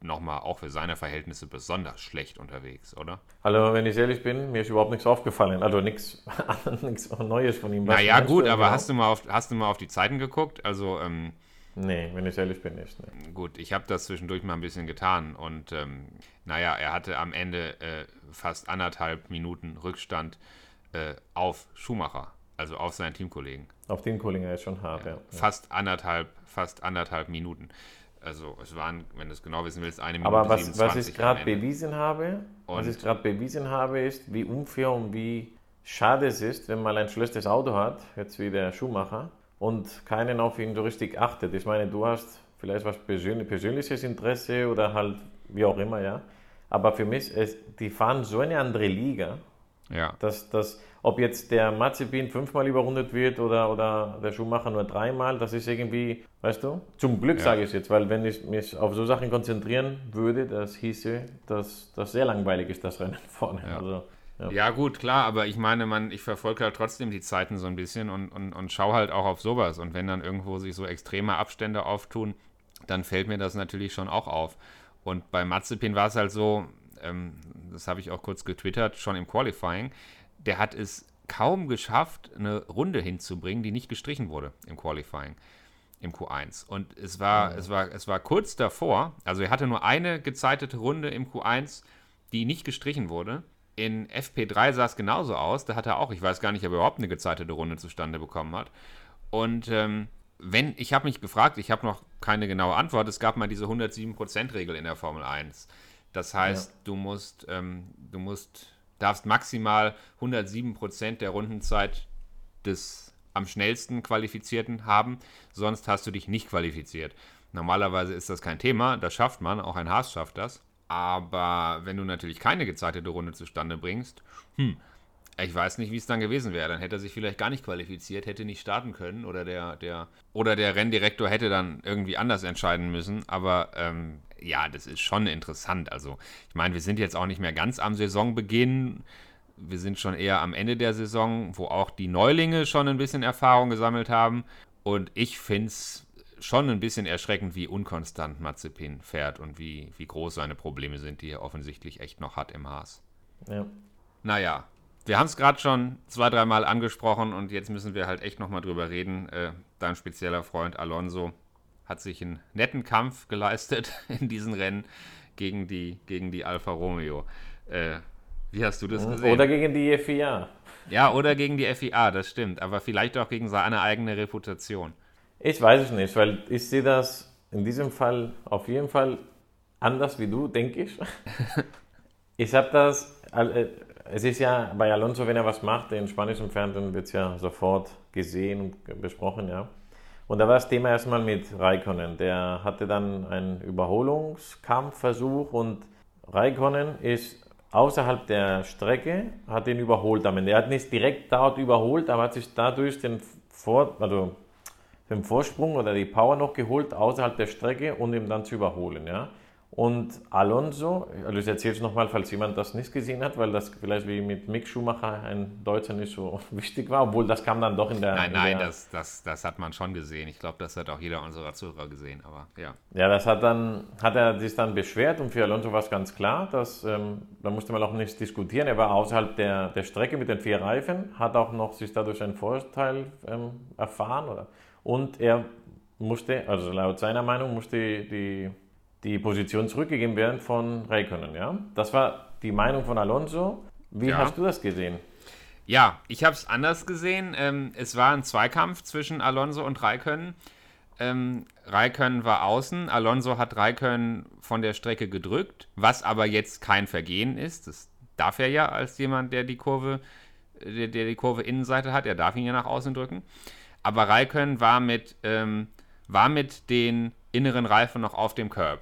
nochmal auch für seine Verhältnisse besonders schlecht unterwegs, oder? Also, wenn ich ehrlich bin, mir ist überhaupt nichts aufgefallen. Also nichts, Neues von ihm. naja, gut, aber genau? hast, du mal auf, hast du mal auf die Zeiten geguckt? Also, ähm, Nee, wenn ich ehrlich bin, nicht. Nee. Gut, ich habe das zwischendurch mal ein bisschen getan und ähm, naja, er hatte am Ende äh, fast anderthalb Minuten Rückstand äh, auf Schumacher, also auf seinen Teamkollegen. Auf den Kollegen ist schon hart, ja. ja. Fast anderthalb, fast anderthalb Minuten. Also es waren, wenn du es genau wissen willst, eine Minute Aber was, was ich gerade bewiesen habe, und was ich gerade bewiesen habe, ist, wie unfair und wie schade es ist, wenn man ein schlechtes Auto hat, jetzt wie der Schuhmacher, und keinen auf ihn so richtig achtet. Ich meine, du hast vielleicht was persönlich, persönliches Interesse oder halt wie auch immer, ja. Aber für mich, ist, die fahren so eine andere Liga, ja. dass, dass ob jetzt der Mazepin fünfmal überrundet wird oder, oder der Schuhmacher nur dreimal, das ist irgendwie, weißt du, zum Glück ja. sage ich jetzt, weil wenn ich mich auf so Sachen konzentrieren würde, das hieße, dass das sehr langweilig ist, das Rennen vorne. Ja. Also, ja. ja. gut, klar, aber ich meine, man, ich verfolge halt trotzdem die Zeiten so ein bisschen und, und, und schaue halt auch auf sowas. Und wenn dann irgendwo sich so extreme Abstände auftun, dann fällt mir das natürlich schon auch auf. Und bei Mazepin war es halt so, ähm, das habe ich auch kurz getwittert, schon im Qualifying, der hat es kaum geschafft, eine Runde hinzubringen, die nicht gestrichen wurde im Qualifying, im Q1. Und es war, mhm. es war, es war kurz davor, also er hatte nur eine gezeitete Runde im Q1, die nicht gestrichen wurde. In FP3 sah es genauso aus. Da hat er auch, ich weiß gar nicht, ob er überhaupt eine gezeitete Runde zustande bekommen hat. Und ähm, wenn, ich habe mich gefragt, ich habe noch keine genaue Antwort. Es gab mal diese 107%-Regel in der Formel 1. Das heißt, ja. du musst, ähm, du musst darfst maximal 107 Prozent der Rundenzeit des am schnellsten Qualifizierten haben, sonst hast du dich nicht qualifiziert. Normalerweise ist das kein Thema, das schafft man, auch ein Haas schafft das. Aber wenn du natürlich keine gezeitete Runde zustande bringst, hm, ich weiß nicht, wie es dann gewesen wäre. Dann hätte er sich vielleicht gar nicht qualifiziert, hätte nicht starten können oder der, der, oder der Renndirektor hätte dann irgendwie anders entscheiden müssen. Aber ähm, ja, das ist schon interessant. Also, ich meine, wir sind jetzt auch nicht mehr ganz am Saisonbeginn. Wir sind schon eher am Ende der Saison, wo auch die Neulinge schon ein bisschen Erfahrung gesammelt haben. Und ich finde es schon ein bisschen erschreckend, wie unkonstant Mazepin fährt und wie, wie groß seine Probleme sind, die er offensichtlich echt noch hat im Haas. Ja. Naja, wir haben es gerade schon zwei, dreimal angesprochen und jetzt müssen wir halt echt nochmal drüber reden. Äh, dein spezieller Freund Alonso hat sich einen netten Kampf geleistet in diesen Rennen gegen die, gegen die Alfa Romeo. Äh, wie hast du das gesehen? Oder gegen die FIA. Ja, oder gegen die FIA, das stimmt. Aber vielleicht auch gegen seine eigene Reputation. Ich weiß es nicht, weil ich sehe das in diesem Fall auf jeden Fall anders wie du, denke ich. ich habe das, äh, es ist ja bei Alonso, wenn er was macht, in spanischen Fernsehen wird es ja sofort gesehen und besprochen, ja. Und da war das Thema erstmal mit Raikkonen. Der hatte dann einen Überholungskampfversuch und Raikkonen ist außerhalb der Strecke, hat ihn überholt am. Er hat nicht direkt dort überholt, aber hat sich dadurch den, Vor also den Vorsprung oder die Power noch geholt außerhalb der Strecke und ihn dann zu überholen. Ja. Und Alonso, also ich erzähle es nochmal, falls jemand das nicht gesehen hat, weil das vielleicht wie mit Mick Schumacher ein Deutscher nicht so wichtig war, obwohl das kam dann doch in der... Nein, in nein, der, das, das, das hat man schon gesehen. Ich glaube, das hat auch jeder unserer Zuhörer gesehen, aber ja. Ja, das hat dann, hat er sich dann beschwert und für Alonso war es ganz klar, dass, ähm, da musste man auch nichts diskutieren, er war außerhalb der, der Strecke mit den vier Reifen, hat auch noch sich dadurch einen Vorteil ähm, erfahren oder, und er musste, also laut seiner Meinung, musste die die Position zurückgegeben werden von Räikkönen. Ja? Das war die Meinung von Alonso. Wie Ja. hast du das gesehen? Ja, ich habe es anders gesehen. Ähm, es war ein Zweikampf zwischen Alonso und Raikkonen. Ähm, Raikkonen war außen, Alonso hat Raikkonen von der Strecke gedrückt, was aber jetzt kein Vergehen ist. Das darf er ja als jemand, der die Kurve, der, der die Kurve Innenseite hat. Er darf ihn ja nach außen drücken. Aber Raikkonen war mit, ähm, war mit den inneren Reifen noch auf dem Curb.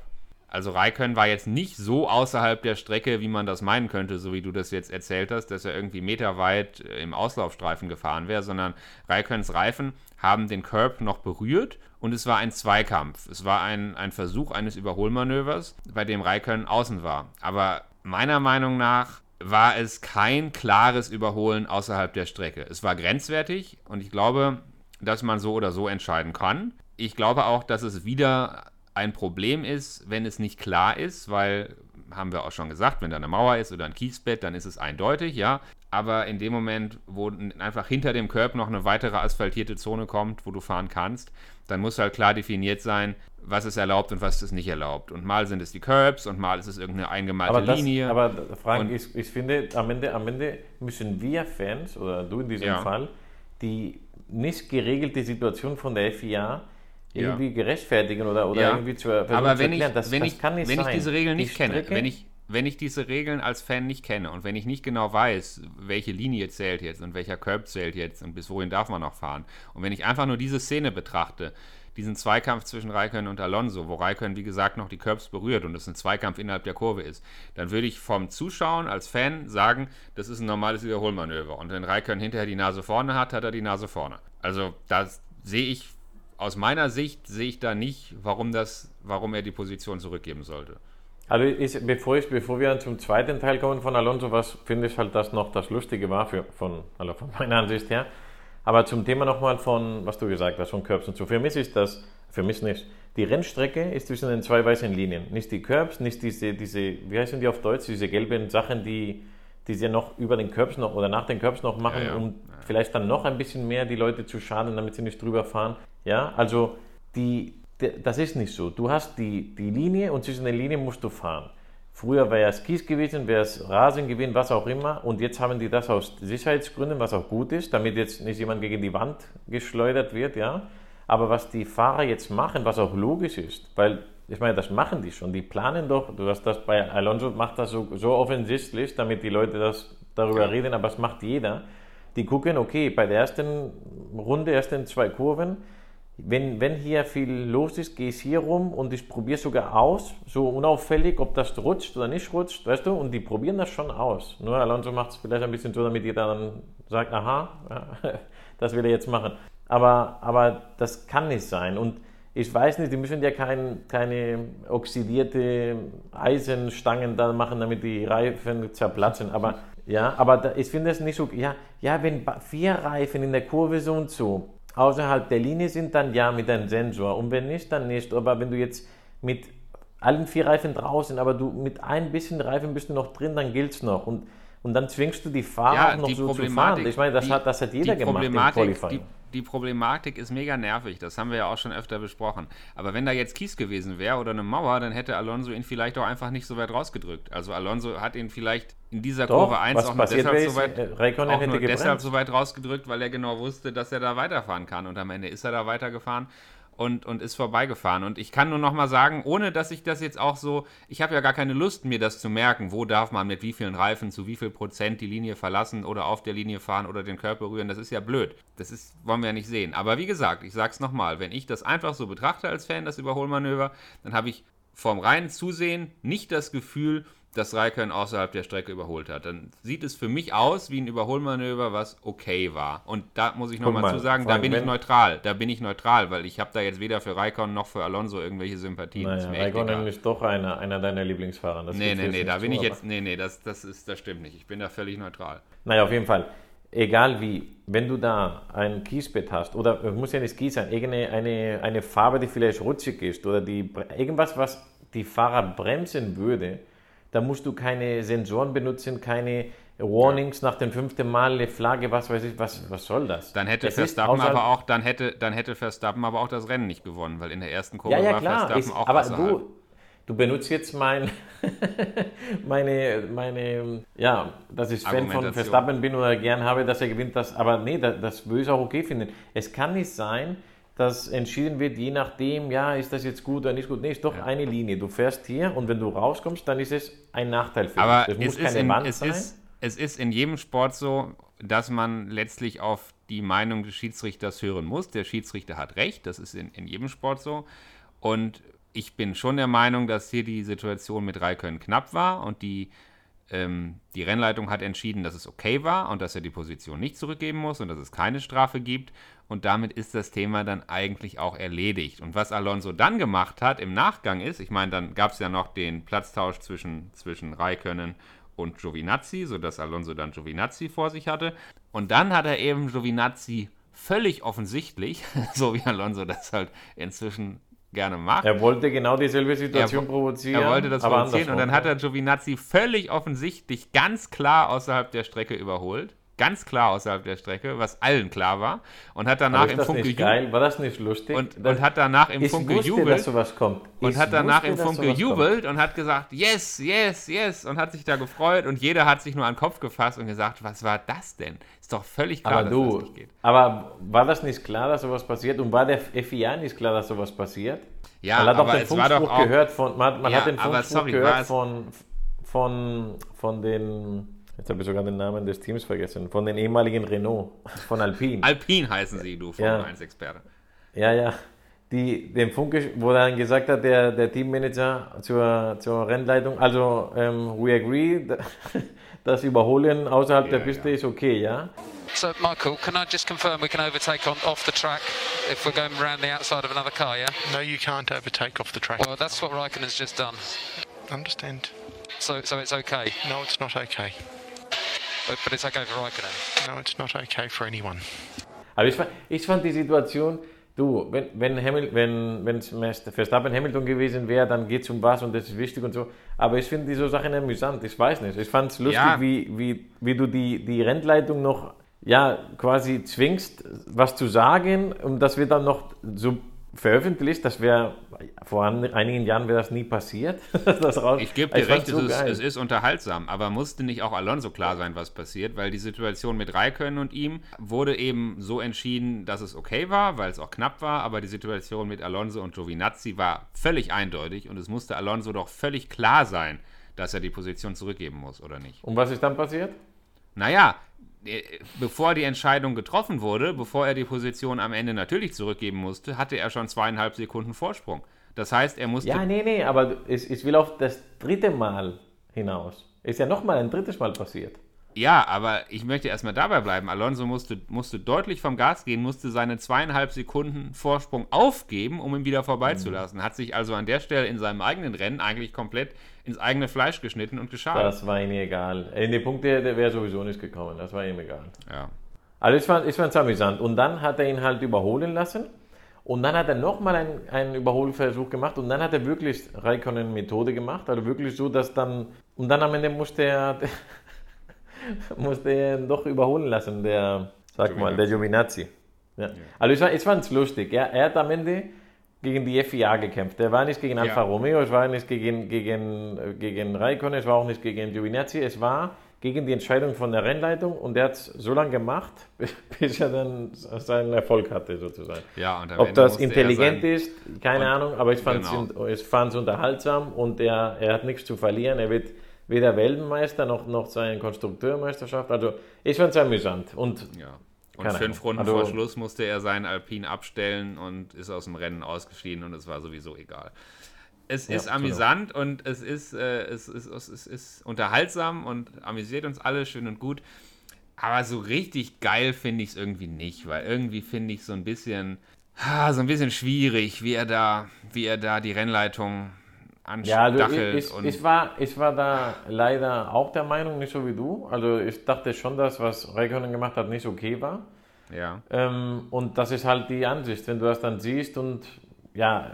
Also Raikkonen war jetzt nicht so außerhalb der Strecke, wie man das meinen könnte, so wie du das jetzt erzählt hast, dass er irgendwie meterweit äh, im Auslaufstreifen gefahren wäre, sondern Raikkonens Reifen haben den Curb noch berührt und es war ein Zweikampf. Es war ein, ein Versuch eines Überholmanövers, bei dem Raikkonen außen war. Aber meiner Meinung nach war es kein klares Überholen außerhalb der Strecke. Es war grenzwertig und ich glaube, dass man so oder so entscheiden kann. Ich glaube auch, dass es wieder ein Problem ist, wenn es nicht klar ist, weil, haben wir auch schon gesagt, wenn da eine Mauer ist oder ein Kiesbett, dann ist es eindeutig, ja. Aber in dem Moment, wo einfach hinter dem Curb noch eine weitere asphaltierte Zone kommt, wo du fahren kannst, dann muss halt klar definiert sein, was ist erlaubt und was ist nicht erlaubt. Und mal sind es die Curbs und mal ist es irgendeine eingemalte Aber, das, Linie. aber Frank, Und- ich, ich finde, am Ende, am Ende müssen wir Fans, oder du in diesem Ja. Fall, die nicht geregelte Situation von der FIA irgendwie gerechtfertigen oder, oder Ja. irgendwie zu, Aber zu wenn ich, erklären. Das, wenn, das ich, kann nicht wenn ich sein. diese Regeln Die nicht kenne, Strecke- wenn ich, wenn ich diese Regeln als Fan nicht kenne und wenn ich nicht genau weiß, welche Linie zählt jetzt und welcher Curb zählt jetzt und bis wohin darf man noch fahren und wenn ich einfach nur diese Szene betrachte, diesen Zweikampf zwischen Raikkonen und Alonso, wo Raikkonen, wie gesagt, noch die Curbs berührt und es ein Zweikampf innerhalb der Kurve ist, dann würde ich vom Zuschauen als Fan sagen, das ist ein normales Überholmanöver. Und wenn Raikkonen hinterher die Nase vorne hat, hat er die Nase vorne. Also da sehe ich, aus meiner Sicht sehe ich da nicht, warum, das, warum er die Position zurückgeben sollte. Also ich, bevor, ich, bevor wir zum zweiten Teil kommen von Alonso, was finde ich halt, dass noch das Lustige war für, von, also von meiner Ansicht her. Aber zum Thema nochmal von, was du gesagt hast, von Curbs und so. Für mich ist das, für mich nicht. Die Rennstrecke ist zwischen den zwei weißen Linien. Nicht die Curbs, nicht diese, diese wie heißen die auf Deutsch, diese gelben Sachen, die, die sie noch über den Curbs noch oder nach den Curbs noch machen, Ja, ja. um vielleicht dann noch ein bisschen mehr die Leute zu schaden, damit sie nicht drüber fahren. Ja, also die, die, das ist nicht so. Du hast die, die Linie und zwischen den Linien musst du fahren. Früher wäre es Kies gewesen, wäre es Rasen gewesen, was auch immer. Und jetzt haben die das aus Sicherheitsgründen, was auch gut ist, damit jetzt nicht jemand gegen die Wand geschleudert wird, ja. Aber was die Fahrer jetzt machen, was auch logisch ist, weil ich meine, das machen die schon. Die planen doch, du hast das bei Alonso macht das so, so offensichtlich, damit die Leute das darüber Ja. reden, aber das macht jeder. Die gucken, okay, bei der ersten Runde, ersten zwei Kurven, wenn, wenn hier viel los ist, gehe ich hier rum und ich probiere sogar aus, so unauffällig, ob das rutscht oder nicht rutscht, weißt du? Und die probieren das schon aus. Nur Alonso macht es vielleicht ein bisschen so, damit jeder dann sagt, aha, das will er jetzt machen. Aber, aber das kann nicht sein. Und ich weiß nicht, die müssen ja kein, keine oxidierte Eisenstangen da machen, damit die Reifen zerplatzen. Aber ja, aber da, ich finde es nicht so. Ja, ja, wenn vier Reifen in der Kurve so und so außerhalb der Linie sind, dann ja mit einem Sensor. Und wenn nicht, dann nicht. Aber wenn du jetzt mit allen vier Reifen draußen, aber du mit ein bisschen Reifen bist du noch drin, dann gilt es noch. Und, und dann zwingst du die Fahrer auch noch so zu fahren. Ich meine, das, die- hat, das hat jeder die gemacht im Problematik, Qualifying. die, die Problematik ist mega nervig, das haben wir ja auch schon öfter besprochen. Aber wenn da jetzt Kies gewesen wäre oder eine Mauer, dann hätte Alonso ihn vielleicht auch einfach nicht so weit rausgedrückt. Also Alonso hat ihn vielleicht in dieser Doch, Kurve 1 was auch nur deshalb so weit, äh, auch nur deshalb so weit rausgedrückt, weil er genau wusste, dass er da weiterfahren kann. Und am Ende ist er da weitergefahren. Und, und ist vorbeigefahren. Und ich kann nur noch mal sagen, ohne dass ich das jetzt auch so, ich habe ja gar keine Lust, mir das zu merken, wo darf man mit wie vielen Reifen zu wie viel Prozent die Linie verlassen oder auf der Linie fahren oder den Körper rühren. Das ist ja blöd. Das ist, wollen wir ja nicht sehen. Aber wie gesagt, ich sage es nochmal, wenn ich das einfach so betrachte als Fan, das Überholmanöver, dann habe ich vom reinen Zusehen nicht das Gefühl, dass Raikön außerhalb der Strecke überholt hat. Dann sieht es für mich aus wie ein Überholmanöver, was okay war. Und da muss ich nochmal zu sagen, da bin ich neutral. Da bin ich neutral, weil ich habe da jetzt weder für Raikön noch für Alonso irgendwelche Sympathien. Naja, Raikkonen ist doch einer, einer deiner Lieblingsfahrer. Das nee, nee, nee, da bin zu, ich jetzt, nee, nee, das, das, ist, das stimmt nicht. Ich bin da völlig neutral. Naja, auf jeden Fall. Egal wie, wenn du da ein Kiesbett hast, oder es muss ja nicht Kies sein, irgendeine eine, eine Farbe, die vielleicht rutschig ist, oder die, irgendwas, was die Fahrer bremsen würde, da musst du keine Sensoren benutzen, keine Warnings nach dem fünften Mal, eine Flagge, was weiß ich, was, was soll das? Dann hätte das Verstappen aber auch, dann hätte, dann hätte Verstappen aber auch das Rennen nicht gewonnen, weil in der ersten Kurve ja, ja, war klar, Verstappen ist, auch aber du, du benutzt jetzt mein, meine, meine, ja, dass ich Fan von Verstappen bin oder gern habe, dass er gewinnt, das, aber nee, das, das würde ich auch okay finden. Es kann nicht sein, dass entschieden wird, je nachdem, ja, ist das jetzt gut oder nicht gut. Nee, ist doch ja. eine Linie. Du fährst hier und wenn du rauskommst, dann ist es ein Nachteil für Aber dich. Es muss keine in, Wand es sein. Ist, es ist in jedem Sport so, dass man letztlich auf die Meinung des Schiedsrichters hören muss. Der Schiedsrichter hat recht, das ist in, in jedem Sport so. Und ich bin schon der Meinung, dass hier die Situation mit Raikön knapp war und die ähm, die Rennleitung hat entschieden, dass es okay war und dass er die Position nicht zurückgeben muss und dass es keine Strafe gibt. Und damit ist das Thema dann eigentlich auch erledigt. Und was Alonso dann gemacht hat im Nachgang ist, ich meine, dann gab es ja noch den Platztausch zwischen, zwischen Raikönnen und Giovinazzi, sodass Alonso dann Giovinazzi vor sich hatte. Und dann hat er eben Giovinazzi völlig offensichtlich, so wie Alonso das halt inzwischen gerne macht. Er wollte genau dieselbe Situation er, provozieren. Er wollte das provozieren und dann hat er Giovinazzi völlig offensichtlich ganz klar außerhalb der Strecke überholt ganz klar außerhalb der Strecke, was allen klar war. Und hat danach im Funk gejubelt. War das nicht lustig? Und, und hat danach im Funk gejubelt. dass sowas kommt. Ich und hat danach wusste, im Funk gejubelt kommt. und hat gesagt, yes, yes, yes. Und hat sich da gefreut. Und jeder hat sich nur an den Kopf gefasst und gesagt, was war das denn? Ist doch völlig klar, aber du, dass das nicht geht. Aber war das nicht klar, dass sowas passiert? Und war der FIA nicht klar, dass sowas passiert? Ja, man hat aber den Funkspruch gehört von, man, man ja, hat den Funkspruch sorry, gehört von, von, von den Jetzt habe ich sogar den Namen des Teams vergessen. Von den ehemaligen Renault, von Alpine. Alpine heißen sie, du Formel ja. 1-Experte. Ja, ja. Die, dem Funke, wo dann gesagt hat, der, der Teammanager zur, zur Rennleitung, also ähm, we agree, das Überholen außerhalb yeah, der Piste yeah. ist okay, ja? So, Michael, can I just confirm we can overtake on off the track if we're going around the outside of another car, yeah? No, you can't overtake off the track. Well, that's what Raikkonen's just done. Understand. So, so it's okay? No, it's not okay. But, but it's okay for Raikkonen. No, it's not okay for anyone. Aber ich fand, ich fand die Situation, du, wenn, wenn, Hamil, wenn, wenn Verstappen Hamilton gewesen wäre, dann geht es um was und das ist wichtig und so. Aber ich finde diese Sachen amüsant, ich weiß nicht. Ich fand es lustig, ja. wie, wie, wie du die, die Rennleitung noch ja, quasi zwingst, was zu sagen und das wird dann noch so veröffentlicht. Das wäre vor einigen Jahren wäre das nie passiert. das ich gebe dir recht, so es, ist, es, ist, unterhaltsam, aber musste nicht auch Alonso klar sein, was passiert, weil die Situation mit Raikön und ihm wurde eben so entschieden, dass es okay war, weil es auch knapp war, aber die Situation mit Alonso und Giovinazzi war völlig eindeutig und es musste Alonso doch völlig klar sein, dass er die Position zurückgeben muss, oder nicht? Und was ist dann passiert? Naja, bevor die Entscheidung getroffen wurde, bevor er die Position am Ende natürlich zurückgeben musste, hatte er schon zweieinhalb Sekunden Vorsprung. Das heißt, er musste. Ja, nee, nee, aber ich, ich will auf das dritte Mal hinaus. Ist ja nochmal ein drittes Mal passiert. Ja, aber ich möchte erstmal dabei bleiben. Alonso musste, musste deutlich vom Gas gehen, musste seine zweieinhalb Sekunden Vorsprung aufgeben, um ihn wieder vorbeizulassen. Mhm. Hat sich also an der Stelle in seinem eigenen Rennen eigentlich komplett ins eigene Fleisch geschnitten und geschadet. Das war ihm egal. In die Punkte wäre sowieso nicht gekommen. Das war ihm egal. Ja. Also ich fand es fand amüsant. Und dann hat er ihn halt überholen lassen. Und dann hat er nochmal einen, einen Überholversuch gemacht und dann hat er wirklich Raikkonen-Methode gemacht. Also wirklich so, dass dann. Und dann am Ende musste er. musste er doch überholen lassen, der, sag Giovinazzi. mal, der Giovinazzi. Ja. Also ich, fand es lustig. Er, er hat am Ende gegen die FIA gekämpft. Er war nicht gegen Alfa ja. Romeo, es war nicht gegen, gegen, gegen Raikkonen, es war auch nicht gegen Giovinazzi, es war gegen die Entscheidung von der Rennleitung und der hat es so lange gemacht, bis er dann seinen Erfolg hatte, sozusagen. Ja, und Ob Ende das intelligent ist, keine Und- Ahnung, aber ich fand genau. es unterhaltsam und er, er hat nichts zu verlieren. Er wird weder Weltmeister noch, noch seine Konstrukteurmeisterschaft. Also ich fand es amüsant. Und Ja. Und fünf. Runden Also- vor Schluss musste er seinen Alpin abstellen und ist aus dem Rennen ausgeschieden und es war sowieso egal. Es Ja, ist genau. amüsant und es ist, äh, es, ist, es, ist, es ist unterhaltsam und amüsiert uns alle schön und gut. Aber so richtig geil finde ich es irgendwie nicht, weil irgendwie finde ich so ein bisschen, so ein bisschen schwierig, wie er da, wie er da die Rennleitung Ja, also ich, ich, ich, war, ich war da leider auch der Meinung, nicht so wie du. Also ich dachte schon, dass was Räikkönen gemacht hat, nicht okay war. ja, Ähm, und das ist halt die Ansicht, wenn du das dann siehst und ja,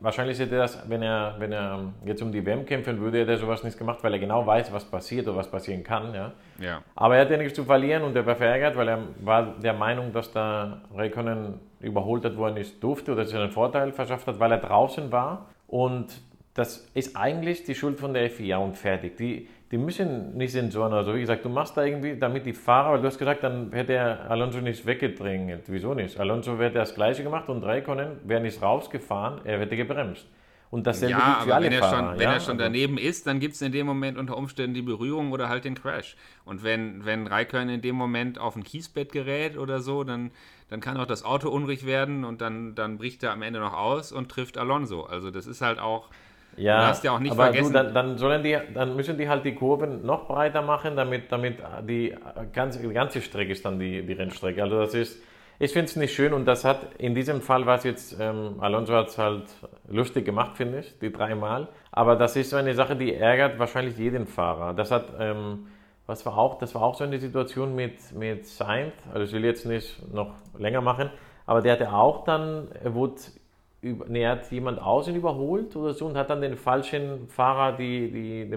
wahrscheinlich hätte er das, wenn er, wenn er jetzt um die WM kämpfen würde, hätte er sowas nicht gemacht, weil er genau weiß, was passiert oder was passieren kann. Ja. ja, Aber er hatte nichts zu verlieren und er war verärgert, weil er war der Meinung, dass da Räikkönen überholt hat, wo er nicht durfte oder sich einen Vorteil verschafft hat, weil er draußen war. Und das ist eigentlich die Schuld von der FIA und fertig. Die, die müssen nicht sensoren oder so. Wie gesagt, du machst da irgendwie, damit die Fahrer, weil du hast gesagt, dann hätte er Alonso nicht weggedrängt. Wieso nicht? Alonso hätte das Gleiche gemacht und Räikkönen wäre nicht rausgefahren, er hätte gebremst. Und dasselbe Ja, gilt für aber alle wenn er, Fahrer. schon, wenn ja? er schon Also- daneben ist, dann gibt es in dem Moment unter Umständen die Berührung oder halt den Crash. Und wenn, wenn Raikkonen in dem Moment auf ein Kiesbett gerät oder so, dann, dann kann auch das Auto unruhig werden und dann, dann bricht er am Ende noch aus und trifft Alonso. Also das ist halt auch, Ja, Du hast ja auch nicht aber vergessen- Du, dann, dann, sollen die, dann müssen die halt die Kurven noch breiter machen, damit, damit die ganze, die ganze Strecke ist dann die, die Rennstrecke. Also das ist, ich finde es nicht schön und das hat, in diesem Fall war es jetzt, ähm, Alonso hat es halt lustig gemacht, finde ich, die dreimal. Aber das ist so eine Sache, die ärgert wahrscheinlich jeden Fahrer. Das hat, ähm, was war auch, das war auch so eine Situation mit, mit Sainz, also ich will jetzt nicht noch länger machen, aber der hatte auch dann, er wurde er hat jemand außen überholt oder so und hat dann den falschen Fahrer die, die,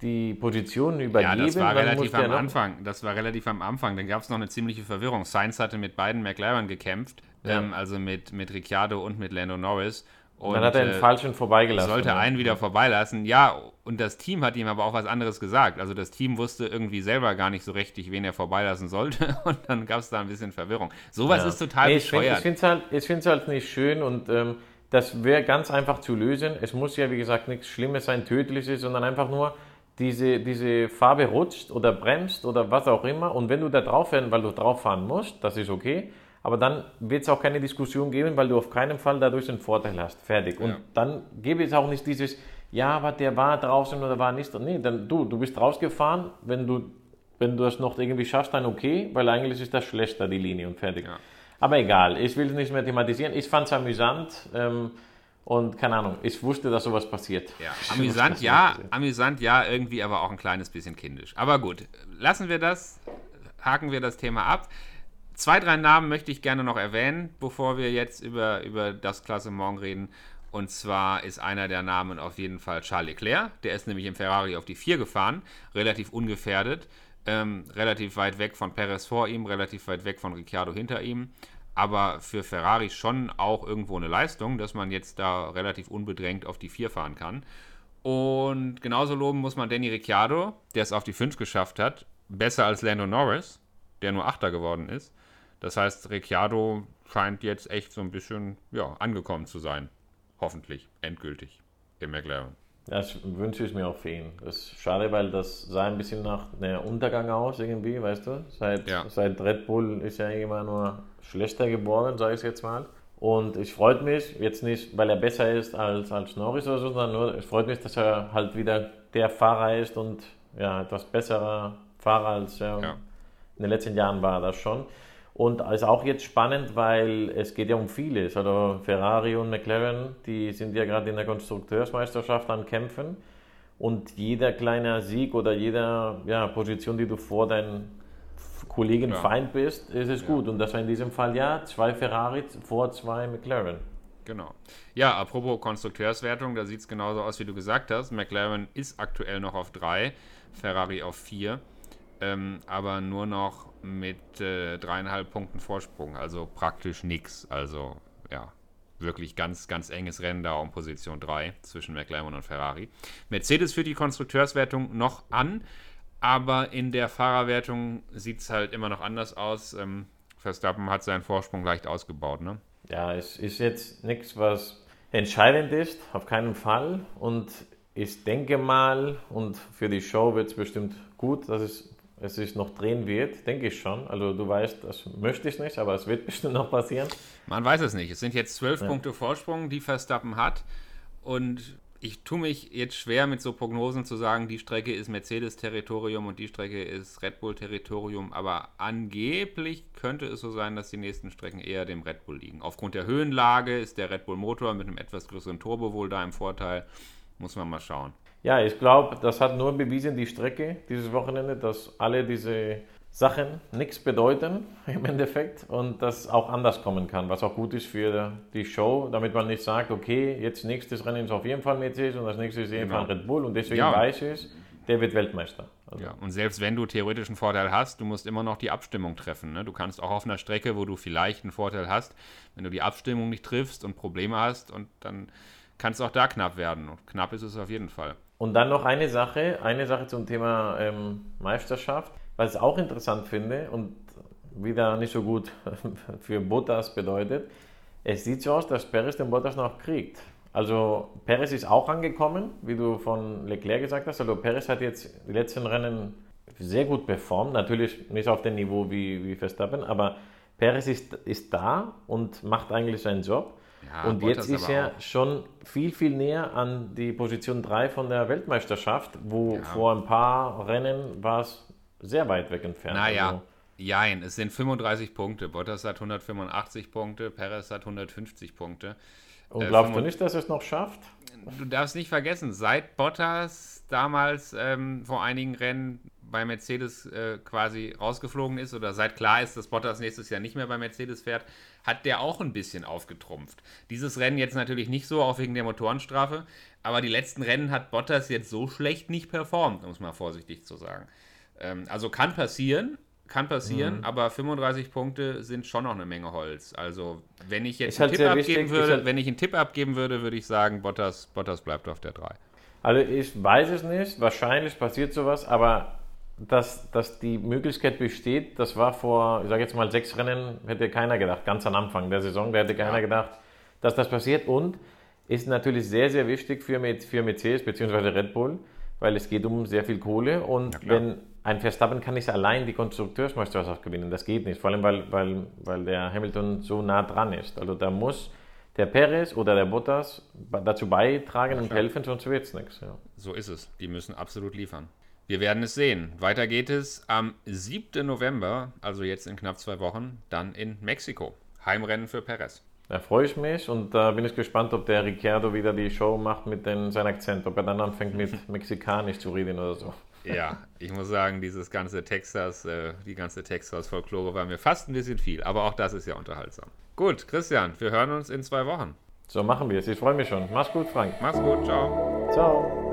die Position ja, übergeben. das war Dann relativ am Anfang. Das war relativ am Anfang. Dann gab es noch eine ziemliche Verwirrung. Sainz hatte mit beiden McLaren gekämpft, Ja. ähm, also mit, mit Ricciardo und mit Lando Norris. Und, Dann hat er den äh, falschen vorbeigelassen. sollte ja. einen wieder vorbeilassen. Ja, und das Team hat ihm aber auch was anderes gesagt. Also das Team wusste irgendwie selber gar nicht so richtig, wen er vorbeilassen sollte. Und dann gab es da ein bisschen Verwirrung. Sowas Ja. ist total Nee, bescheuert. Ich finde es halt, ich halt nicht schön und ähm, das wäre ganz einfach zu lösen. Es muss ja, wie gesagt, nichts Schlimmes sein, Tödliches, sondern einfach nur diese, diese Farbe rutscht oder bremst oder was auch immer. Und wenn du da drauf fährst, weil du drauf fahren musst, das ist okay. Aber dann wird es auch keine Diskussion geben, weil du auf keinen Fall dadurch einen Vorteil hast. Fertig. Und Ja. dann gäbe es auch nicht dieses, ja, aber der war draußen oder war nicht. Nee, dann du, du bist rausgefahren, wenn du, wenn du das noch irgendwie schaffst, dann okay, weil eigentlich ist das schlechter, die Linie und fertig. Ja. Aber egal, ich will es nicht mehr thematisieren. Ich fand es amüsant ähm, und keine Ahnung, ich wusste, dass sowas passiert. Ja, amüsant, ja, amüsant, ja, irgendwie aber auch ein kleines bisschen kindisch. Aber gut, lassen wir das, haken wir das Thema ab. Zwei, drei Namen möchte ich gerne noch erwähnen, bevor wir jetzt über, über das Klassement reden. Und zwar ist einer der Namen auf jeden Fall Charles Leclerc. Der ist nämlich im Ferrari auf die 4 gefahren, relativ ungefährdet, ähm, relativ weit weg von Perez vor ihm, relativ weit weg von Ricciardo hinter ihm. Aber für Ferrari schon auch irgendwo eine Leistung, dass man jetzt da relativ unbedrängt auf die 4 fahren kann. Und genauso loben muss man Danny Ricciardo, der es auf die 5 geschafft hat. Besser als Lando Norris, der nur Achter geworden ist. Das heißt, Ricciardo scheint jetzt echt so ein bisschen ja, angekommen zu sein. Hoffentlich, endgültig im McLaren. Das wünsche ich mir auch für ihn. Das ist schade, weil das sah ein bisschen nach einem Untergang aus, irgendwie, weißt du? Seit, Ja. seit Red Bull ist er immer nur schlechter geworden, sage ich jetzt mal. Und ich freut mich, jetzt nicht, weil er besser ist als, als Norris oder so, sondern nur, es freut mich, dass er halt wieder der Fahrer ist und ja, etwas besserer Fahrer als er Ja. in den letzten Jahren war das schon. Und ist auch jetzt spannend, weil es geht ja um vieles. Also Ferrari und McLaren, die sind ja gerade in der Konstrukteursmeisterschaft am Kämpfen. Und jeder kleine Sieg oder jede ja, Position, die du vor deinen Kollegen Ja. Feind bist, ist es gut. Und das war in diesem Fall ja zwei Ferrari vor zwei McLaren. Genau. Ja, apropos Konstrukteurswertung, da sieht es genauso aus, wie du gesagt hast. McLaren ist aktuell noch auf 3, Ferrari auf 4, ähm, aber nur noch mit äh, dreieinhalb Punkten Vorsprung, also praktisch nichts. Also ja, wirklich ganz, ganz enges Rennen da um Position 3 zwischen McLaren und Ferrari. Mercedes führt die Konstrukteurswertung noch an, Aber in der Fahrerwertung sieht es halt immer noch anders aus. Ähm, Verstappen hat seinen Vorsprung leicht ausgebaut, ne? Ja, es ist jetzt nichts, was entscheidend ist, auf keinen Fall. Und ich denke mal, und für die Show wird es bestimmt gut, dass es, es sich noch drehen wird, denke ich schon. Also du weißt, das möchte ich nicht, aber es wird bestimmt noch passieren. Man weiß es nicht. Es sind jetzt zwölf ja. Punkte Vorsprung, die Verstappen hat. Und ich tue mich jetzt schwer mit so Prognosen zu sagen, die Strecke ist Mercedes-Territorium und die Strecke ist Red Bull-Territorium, aber angeblich könnte es so sein, dass die nächsten Strecken eher dem Red Bull liegen. Aufgrund der Höhenlage ist der Red Bull-Motor mit einem etwas größeren Turbo wohl da im Vorteil. Muss man mal schauen. Ja, ich glaube, das hat nur bewiesen, die Strecke dieses Wochenende, dass alle diese Sachen nichts bedeuten im Endeffekt und das auch anders kommen kann, was auch gut ist für die Show, damit man nicht sagt, okay, jetzt nächstes Rennen ist auf jeden Fall Mercedes und das nächste ist auf jeden Fall genau. Red Bull und deswegen ja. weiß ich, der wird Weltmeister. Also. Ja, und selbst wenn du theoretisch einen Vorteil hast, du musst immer noch die Abstimmung treffen. Ne? Du kannst auch auf einer Strecke, wo du vielleicht einen Vorteil hast, wenn du die Abstimmung nicht triffst und Probleme hast und dann kann es auch da knapp werden. Und knapp ist es auf jeden Fall. Und dann noch eine Sache, eine Sache zum Thema ähm, Meisterschaft. Was ich auch interessant finde und wieder nicht so gut für Bottas bedeutet, es sieht so aus, dass Perez den Bottas noch kriegt. Also Perez ist auch angekommen, wie du von Leclerc gesagt hast. Also Perez hat jetzt die letzten Rennen sehr gut performt. Natürlich nicht auf dem Niveau wie, wie Verstappen, aber Perez ist, ist da und macht eigentlich seinen Job. Ja, und Bottas jetzt ist er auch. schon viel, viel näher an die Position 3 von der Weltmeisterschaft, wo ja. vor ein paar Rennen war es sehr weit weg entfernt. Naja, also, jein, es sind 35 Punkte. Bottas hat 185 Punkte, Perez hat 150 Punkte. Und äh, glaubst du nicht, dass es noch schafft? Du darfst nicht vergessen, seit Bottas damals ähm, vor einigen Rennen bei Mercedes äh, quasi rausgeflogen ist oder seit klar ist, dass Bottas nächstes Jahr nicht mehr bei Mercedes fährt, hat der auch ein bisschen aufgetrumpft. Dieses Rennen jetzt natürlich nicht so, auch wegen der Motorenstrafe, aber die letzten Rennen hat Bottas jetzt so schlecht nicht performt, um es mal vorsichtig zu sagen. Ähm, also kann passieren, kann passieren, mhm. aber 35 Punkte sind schon noch eine Menge Holz. Also, wenn ich jetzt einen halt Tipp abgeben wichtig, würde, halt wenn ich einen Tipp abgeben würde, würde ich sagen, Bottas, Bottas bleibt auf der 3. Also, ich weiß es nicht, wahrscheinlich passiert sowas, aber dass, dass die Möglichkeit besteht, das war vor, ich sage jetzt mal, sechs Rennen, hätte keiner gedacht, ganz am Anfang der Saison, da hätte keiner ja. gedacht, dass das passiert und ist natürlich sehr, sehr wichtig für, für Mercedes bzw. Red Bull, weil es geht um sehr viel Kohle und ja, wenn ein Verstappen kann nicht allein die Konstrukteursmeisterschaft gewinnen, das geht nicht, vor allem weil, weil, weil der Hamilton so nah dran ist. Also da muss der Perez oder der Bottas dazu beitragen ja, und helfen, sonst wird es nichts. Ja. So ist es, die müssen absolut liefern. Wir werden es sehen. Weiter geht es am 7. November, also jetzt in knapp zwei Wochen, dann in Mexiko. Heimrennen für Perez. Da freue ich mich und da äh, bin ich gespannt, ob der Ricciardo wieder die Show macht mit den, seinem Akzent, ob er dann anfängt mit Mexikanisch zu reden oder so. Ja, ich muss sagen, dieses ganze Texas, äh, die ganze Texas-Folklore war mir fast ein bisschen viel, aber auch das ist ja unterhaltsam. Gut, Christian, wir hören uns in zwei Wochen. So machen wir es. Ich freue mich schon. Mach's gut, Frank. Mach's gut, ciao. Ciao.